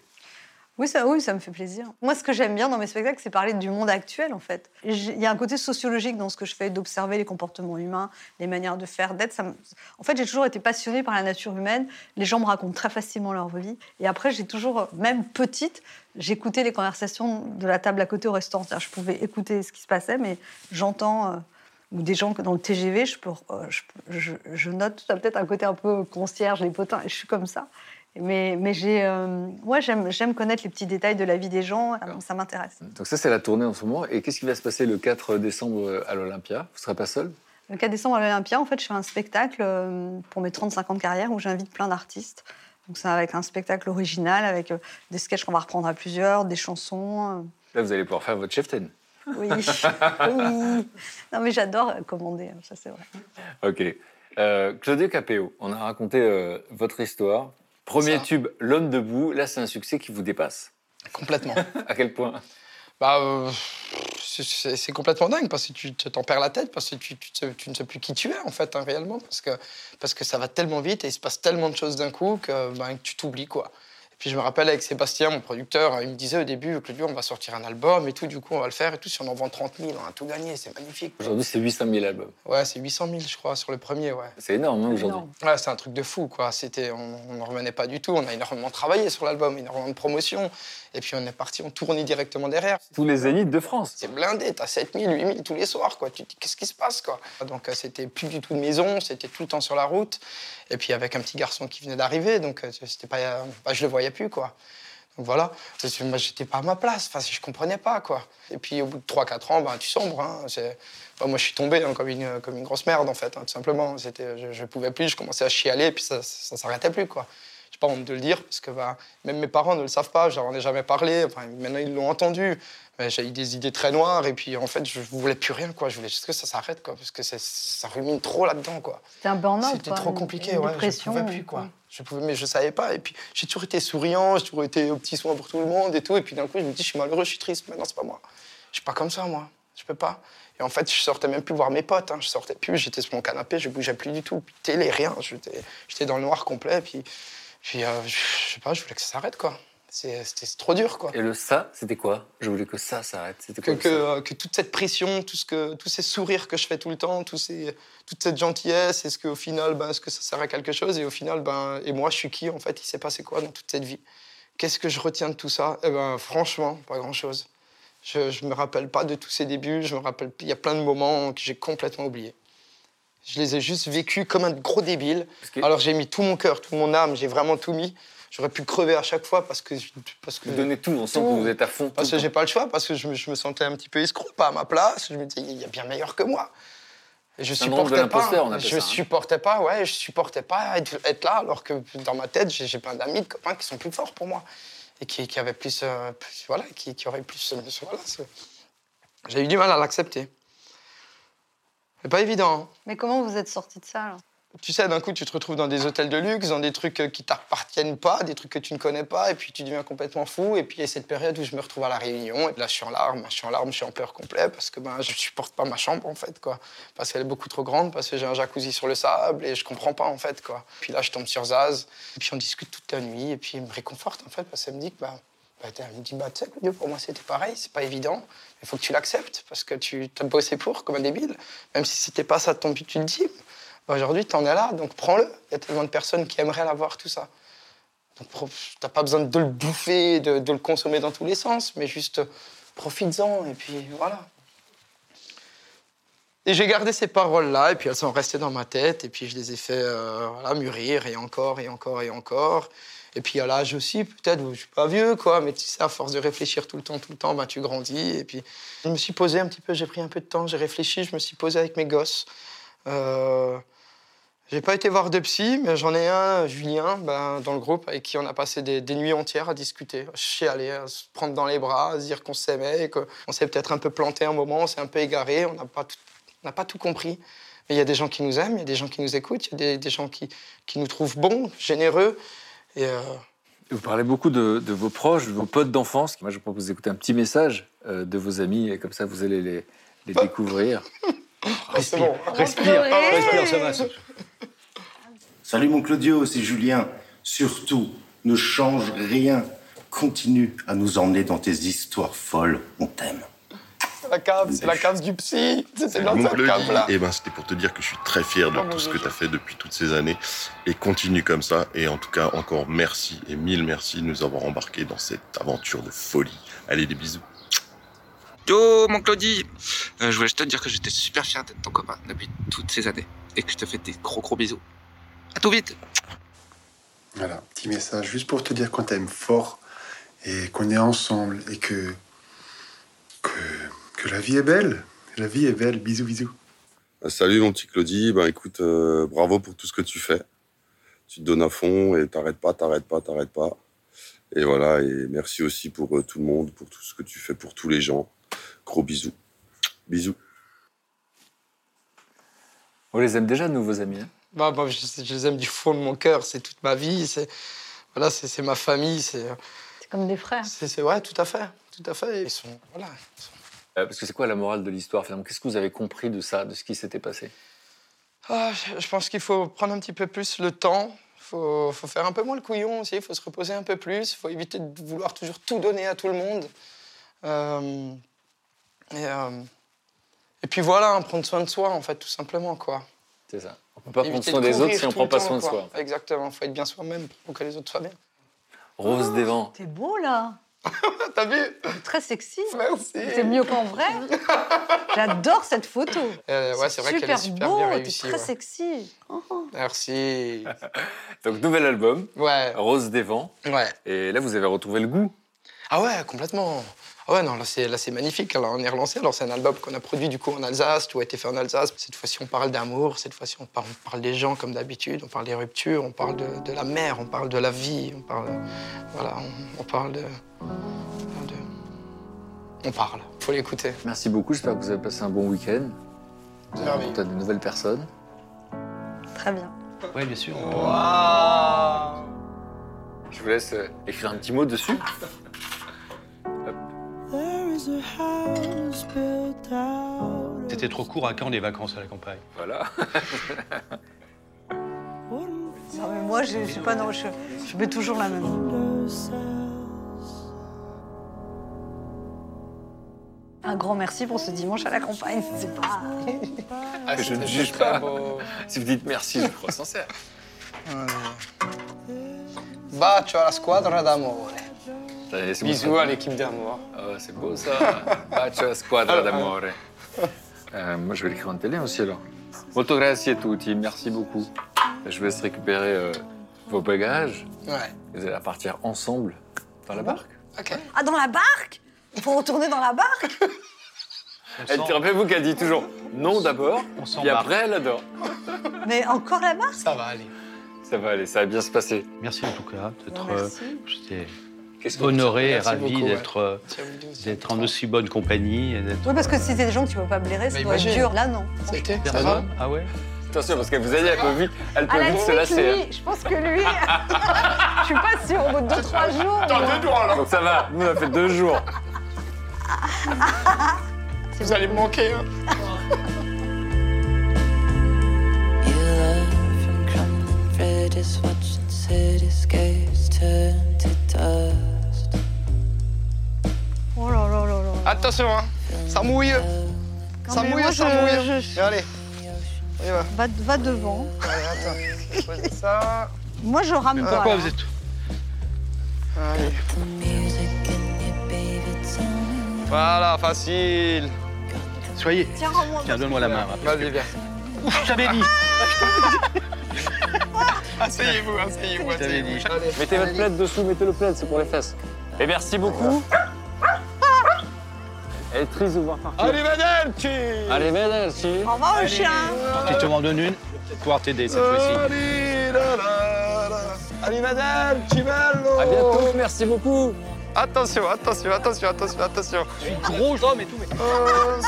Oui ça, oui, ça me fait plaisir. Moi, ce que j'aime bien dans mes spectacles, c'est parler du monde actuel, en fait. Il y a un côté sociologique dans ce que je fais, d'observer les comportements humains, les manières de faire, d'être. En fait, j'ai toujours été passionnée par la nature humaine. Les gens me racontent très facilement leur vie. Et après, j'ai toujours, même petite, j'écoutais les conversations de la table à côté au restaurant. Je pouvais écouter ce qui se passait, mais j'entends... euh, ou des gens que dans le TGV, je, peux, euh, je, peux- je- je note ça a peut-être un côté un peu concierge, les potins, et je suis comme ça. Mais, mais j'ai, euh, ouais, j'aime, connaître les petits détails de la vie des gens, ça, ça m'intéresse. Donc ça, c'est la tournée en ce moment. Et qu'est-ce qui va se passer le 4 décembre à l'Olympia? Vous ne serez pas seul? Le 4 décembre à l'Olympia, en fait, je fais un spectacle euh, pour mes 35 ans de carrière où j'invite plein d'artistes. Donc c'est avec un spectacle original, avec euh, des sketchs qu'on va reprendre à plusieurs, des chansons. euh, Là, vous allez pouvoir faire votre chef ten. Oui, oui. Non mais j'adore commander, ça c'est vrai. Ok. Euh, Claudio Capéo, on a raconté euh, votre histoire. Premier Ça. tube, L'homme debout. Là, c'est un succès qui vous dépasse. Complètement. à quel point? Bah, euh, c'est- complètement dingue parce que tu t'en perds la tête, parce que tu, tu, te- tu ne sais plus qui tu es en fait, hein, réellement, parce que, parce que ça va tellement vite et il se passe tellement de choses d'un coup que, ben, que tu t'oublies quoi. Puis je me rappelle avec Sébastien, mon producteur, il me disait au début, Claudio, on va sortir un album et tout, du coup on va le faire et tout, si on en vend 30 000, on a tout gagné, c'est magnifique. Aujourd'hui, c'est 800 000 albums. Ouais, c'est 800 000 je crois sur le premier, ouais. C'est énorme hein, aujourd'hui. Ouais, c'est un truc de fou, quoi. C'était, on n'en revenait pas du tout. On a énormément travaillé sur l'album, énormément de promotion. Et puis on est parti, on tournait directement derrière. Tous les zéniths de France. C'est blindé, t'as 7000, 8000 tous les soirs, quoi. Tu te dis, qu'est-ce qui se passe, quoi? Donc euh, c'était plus du tout de maison, c'était tout le temps sur la route. Et puis avec un petit garçon qui venait d'arriver, donc euh, c'était pas, bah, je le voyais plus, quoi. Donc voilà, j'étais pas à ma place, enfin, je comprenais pas, quoi. Et puis au bout de 3-4 ans, bah, tu sombres. hein. Bah, moi je suis tombé hein, comme, une, grosse merde, en fait, hein, tout simplement. Je, je pouvais plus, je commençais à chialer, et puis ça, ça, s'arrêtait plus, quoi. Pas honte de le dire, parce que bah, même mes parents ne le savent pas, je leur en ai jamais parlé, enfin, maintenant ils l'ont entendu. Mais J'ai eu des idées très noires, et puis en fait, je voulais plus rien, quoi. Je voulais juste que ça s'arrête, quoi, parce que ça rumine trop là-dedans, quoi. C'était un burn-out. C'était trop une- compliqué, une ouais. dépression, je pouvais plus, quoi. Je pouvais, mais je savais pas. Et puis, j'ai toujours été souriant, j'ai toujours été au petit soin pour tout le monde et tout. Et puis, d'un coup, je me dis, je suis malheureux, je suis triste. Mais non, c'est pas moi. Je suis pas comme ça, moi. Je peux pas. Et en fait, je sortais même plus voir mes potes. hein. Je sortais plus, j'étais sur mon canapé, je bougeais plus du tout. Puis, télé, rien. J'étais j'étais dans le noir complet. Puis, puis euh, je sais pas, je voulais que ça s'arrête, quoi. C'était trop dur, quoi. Et le ça, c'était quoi? Je voulais que ça s'arrête. C'était Que, que, euh, que toute cette pression, tout ce que, tous ces sourires que je fais tout le temps, ces, toute cette gentillesse, est-ce qu'au final, ben, est-ce que ça sert à quelque chose? Et au final, ben, et moi, je suis qui en fait? Il s'est passé quoi dans toute cette vie? Qu'est-ce que je retiens de tout ça? Eh ben, franchement, pas grand-chose. Je ne me rappelle pas de tous ces débuts. Je me rappelle, il y a plein de moments que j'ai complètement oubliés. Je les ai juste vécus comme un gros débile. Alors j'ai mis tout mon cœur, toute mon âme, j'ai vraiment tout mis. J'aurais pu crever à chaque fois parce que parce que Vous donnez tout, on sent que vous êtes à fond. parce que j'ai pas le choix, parce que je me, je me sentais un petit peu escroc, pas à ma place. Je me disais, il y a bien meilleur que moi. Et je supportais pas. on Je ça, hein. supportais pas, ouais, je supportais pas être, être là, alors que dans ma tête, j'ai plein d'amis, de copains qui sont plus forts pour moi et qui, qui avaient plus, euh, plus- voilà, qui, qui auraient plus, euh, voilà. J'ai eu du mal à l'accepter. C'est pas évident. hein. Mais comment vous êtes sorti de ça alors? Tu sais, d'un coup, tu te retrouves dans des hôtels de luxe, dans des trucs euh, qui t'appartiennent pas, des trucs que tu ne connais pas, et puis tu deviens complètement fou. Et puis il y a cette période où je me retrouve à la Réunion, et là je suis en larmes, je suis en larmes, je suis en pleurs complet parce que ben, je supporte pas ma chambre en fait, quoi. Parce qu'elle est beaucoup trop grande, parce que j'ai un jacuzzi sur le sable et je comprends pas en fait, quoi. Puis là, je tombe sur Zaz, et puis on discute toute la nuit, et puis il me réconforte en fait, parce qu'elle me dit que bah, bah, t'as- me dit, bah, tu sais, pour moi c'était pareil, c'est pas évident, il faut que tu l'acceptes parce que tu as bossé pour comme un débile. Même si c'était pas ça ton but ultime, bah, aujourd'hui t'en es là, donc prends-le. Il y a tellement de personnes qui aimeraient l'avoir, tout ça. Donc t'as pas besoin de le bouffer, de, le consommer dans tous les sens, mais juste profites-en et puis voilà. Et j'ai gardé ces paroles-là, et puis elles sont restées dans ma tête, et puis je les ai fait euh, mûrir, et encore, et encore, et encore. Et puis à l'âge aussi, peut-être, je suis pas vieux, quoi, mais tu sais, à force de réfléchir tout le temps, tout le temps, ben, tu grandis. Et puis je me suis posé un petit peu, j'ai pris un peu de temps, j'ai réfléchi, je me suis posé avec mes gosses. Euh, j'ai pas été voir de psy, mais j'en ai un, Julien, ben, dans le groupe, avec qui on a passé des, nuits entières à discuter, à chialer, à se prendre dans les bras, à se dire qu'on s'aimait, qu'on s'est peut-être un peu planté un moment, on s'est un peu égaré, on n'a pas, tout- compris. Mais il y a des gens qui nous aiment, il y a des gens qui nous écoutent, il y a des, gens qui nous trouvent bons, généreux. Et euh, Vous parlez beaucoup de, de vos proches, de vos potes d'enfance. Moi, je propose d'écouter un petit message euh, de vos amis, et comme ça, vous allez les, les découvrir. Respire, respire, respire, ça va. ça- Salut mon Claudio, c'est Julien. Surtout, ne change rien. Continue à nous emmener dans tes histoires folles. On t'aime. C'est la cave, c'est la cave du psy. C'est dans Mon cette Claudie, cave-là. eh ben, c'était pour te dire que je suis très fier de Oh, tout ce que tu as fait depuis toutes ces années. Et continue comme ça. Et en tout cas, encore merci et mille merci de nous avoir embarqués dans cette aventure de folie. Allez, des bisous. Yo, mon Claudie Euh, Je voulais juste te dire que j'étais super fier d'être ton copain depuis toutes ces années et que je te fais des gros gros bisous. À tout vite Voilà, petit message juste pour te dire qu'on t'aime fort et qu'on est ensemble et que, que que la vie est belle. La vie est belle. Bisous, bisous. Euh, Salut mon petit Claudie, ben écoute, euh, bravo pour tout ce que tu fais. Tu te donnes à fond et t'arrêtes pas, t'arrêtes pas, t'arrêtes pas. Et voilà, et merci aussi pour euh, tout le monde, pour tout ce que tu fais pour tous les gens. Gros bisous. Bisous. On les aime déjà, nous, vos amis. hein? Bah, bah, je, je les aime du fond de mon cœur, c'est toute ma vie, c'est voilà, c'est ma famille, c'est comme des frères. c'est ouais, tout à fait, tout à fait. Ils sont voilà. Euh, Parce que c'est quoi la morale de l'histoire, finalement Qu'est-ce que vous avez compris de ça, de ce qui s'était passé? Ah, je, pense qu'il faut prendre un petit peu plus le temps. Faut, faut faire un peu moins le couillon aussi. Il faut se reposer un peu plus. Il faut éviter de vouloir toujours tout donner à tout le monde. Euh, et, euh, et puis voilà, hein, prendre soin de soi, en fait, tout simplement, quoi. C'est ça. On peut pas prendre soin de des autres si on prend pas temps, soin de soi. Exactement. Il faut être bien soi-même pour que les autres soient bien. Rose des vents. T'es beau là. T'as vu? Très sexy. Merci. C'est mieux qu'en vrai. J'adore cette photo. Euh, ouais, c'est vrai qu'elle est super beau, bien réussie. très ouais. sexy. Oh. Merci. Donc, nouvel album. Ouais. Rose des vents. Ouais. Et là, vous avez retrouvé le goût. Ah ouais, complètement. Ah ouais, non, là c'est, là, c'est magnifique. Alors, on est relancé. Alors, c'est un album qu'on a produit du coup en Alsace. Tout a été fait en Alsace. Cette fois-ci, on parle d'amour. Cette fois-ci, on parle, on parle des gens comme d'habitude. On parle des ruptures. On parle de, de la mer. On parle de la vie. On parle. Voilà, on, on parle de, de- On parle. Faut l'écouter. Merci beaucoup. J'espère que vous avez passé un bon week-end. Vous avez rencontré de nouvelles personnes. Très bien. Oui, bien sûr. Je vous laisse euh, écrire un petit mot dessus. C'était trop court à quand les vacances à la campagne Voilà. Non, mais moi, je, je sais pas, non, je, je mets toujours la même. Un grand merci pour ce dimanche à la campagne. C'est pas. Ah, je ne juge pas. beau. Si vous dites merci, je crois sincère. Bacio alla squadra d'amore. Bisous à l'équipe d'amour. Ah, c'est beau ça. Bacio a squadra d'amore. Euh, moi, je vais l'écrire en italien aussi alors. Molto grazie tutti. Merci beaucoup. Je vous laisse récupérer euh, vos bagages. Ouais. Vous allez partir ensemble dans la barque. Ok. Ah, dans la barque? Il faut retourner dans la barque? Et puis rappelez-vous qu'elle dit toujours non d'abord, puis après elle adore. Mais encore la barque? Ça va aller. Ça va aller, ça va bien se passer. Merci en tout cas d'être. Merci. euh, honoré et ravi d'être euh, d'être en aussi bonne compagnie. et Oui, parce que si c'est des gens que tu peux pas blairer, ça Mais doit être imagine. dur. Là, non. Va Ah ouais Attention, parce qu'elle vous a dit, elle peut vite, elle peut À la vite se lasser. lui, je pense que lui, je suis pas sûre, au bout de 2-3 jours. hein. Donc ça va, nous on a fait deux jours. Vous allez me manquer. Hein. Turn to dust. Oh là là là là. Attention, hein. ça mouille. ça mais mouille, moi, ça je- mouille. je- Allez, on y va. Va, va devant. Allez, attends. Pose ça. Moi, je rame pas. Pourquoi là. vous êtes Allez. Voilà, facile. Soyez. Tiens, rends-moi. Tiens, donne-moi la main. va. Vas-y, viens. Je t'avais dit. Asseyez-vous, asseyez-vous, asseyez-vous. Allez. Mettez votre plaid dessous, mettez le plaid, c'est pour les fesses. Et merci beaucoup. Elle est triste de voir partir. Allez, merci. Au revoir, le chien. Tu m'en donnes une, pouvoir t'aider cette fois-ci. Allez, Manelchi, bello À bientôt, merci beaucoup. Attention, attention, attention, attention, attention. Je suis gros homme et tout, mais. Oh.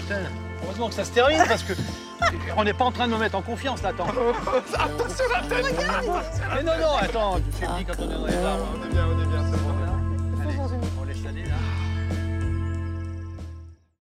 Putain, heureusement que ça se termine parce que on n'est pas en train de me mettre en confiance là, attends. Attention la tête Mais non, non, attends, fais dit quand on est dans les arbres. On est bien, on est bien,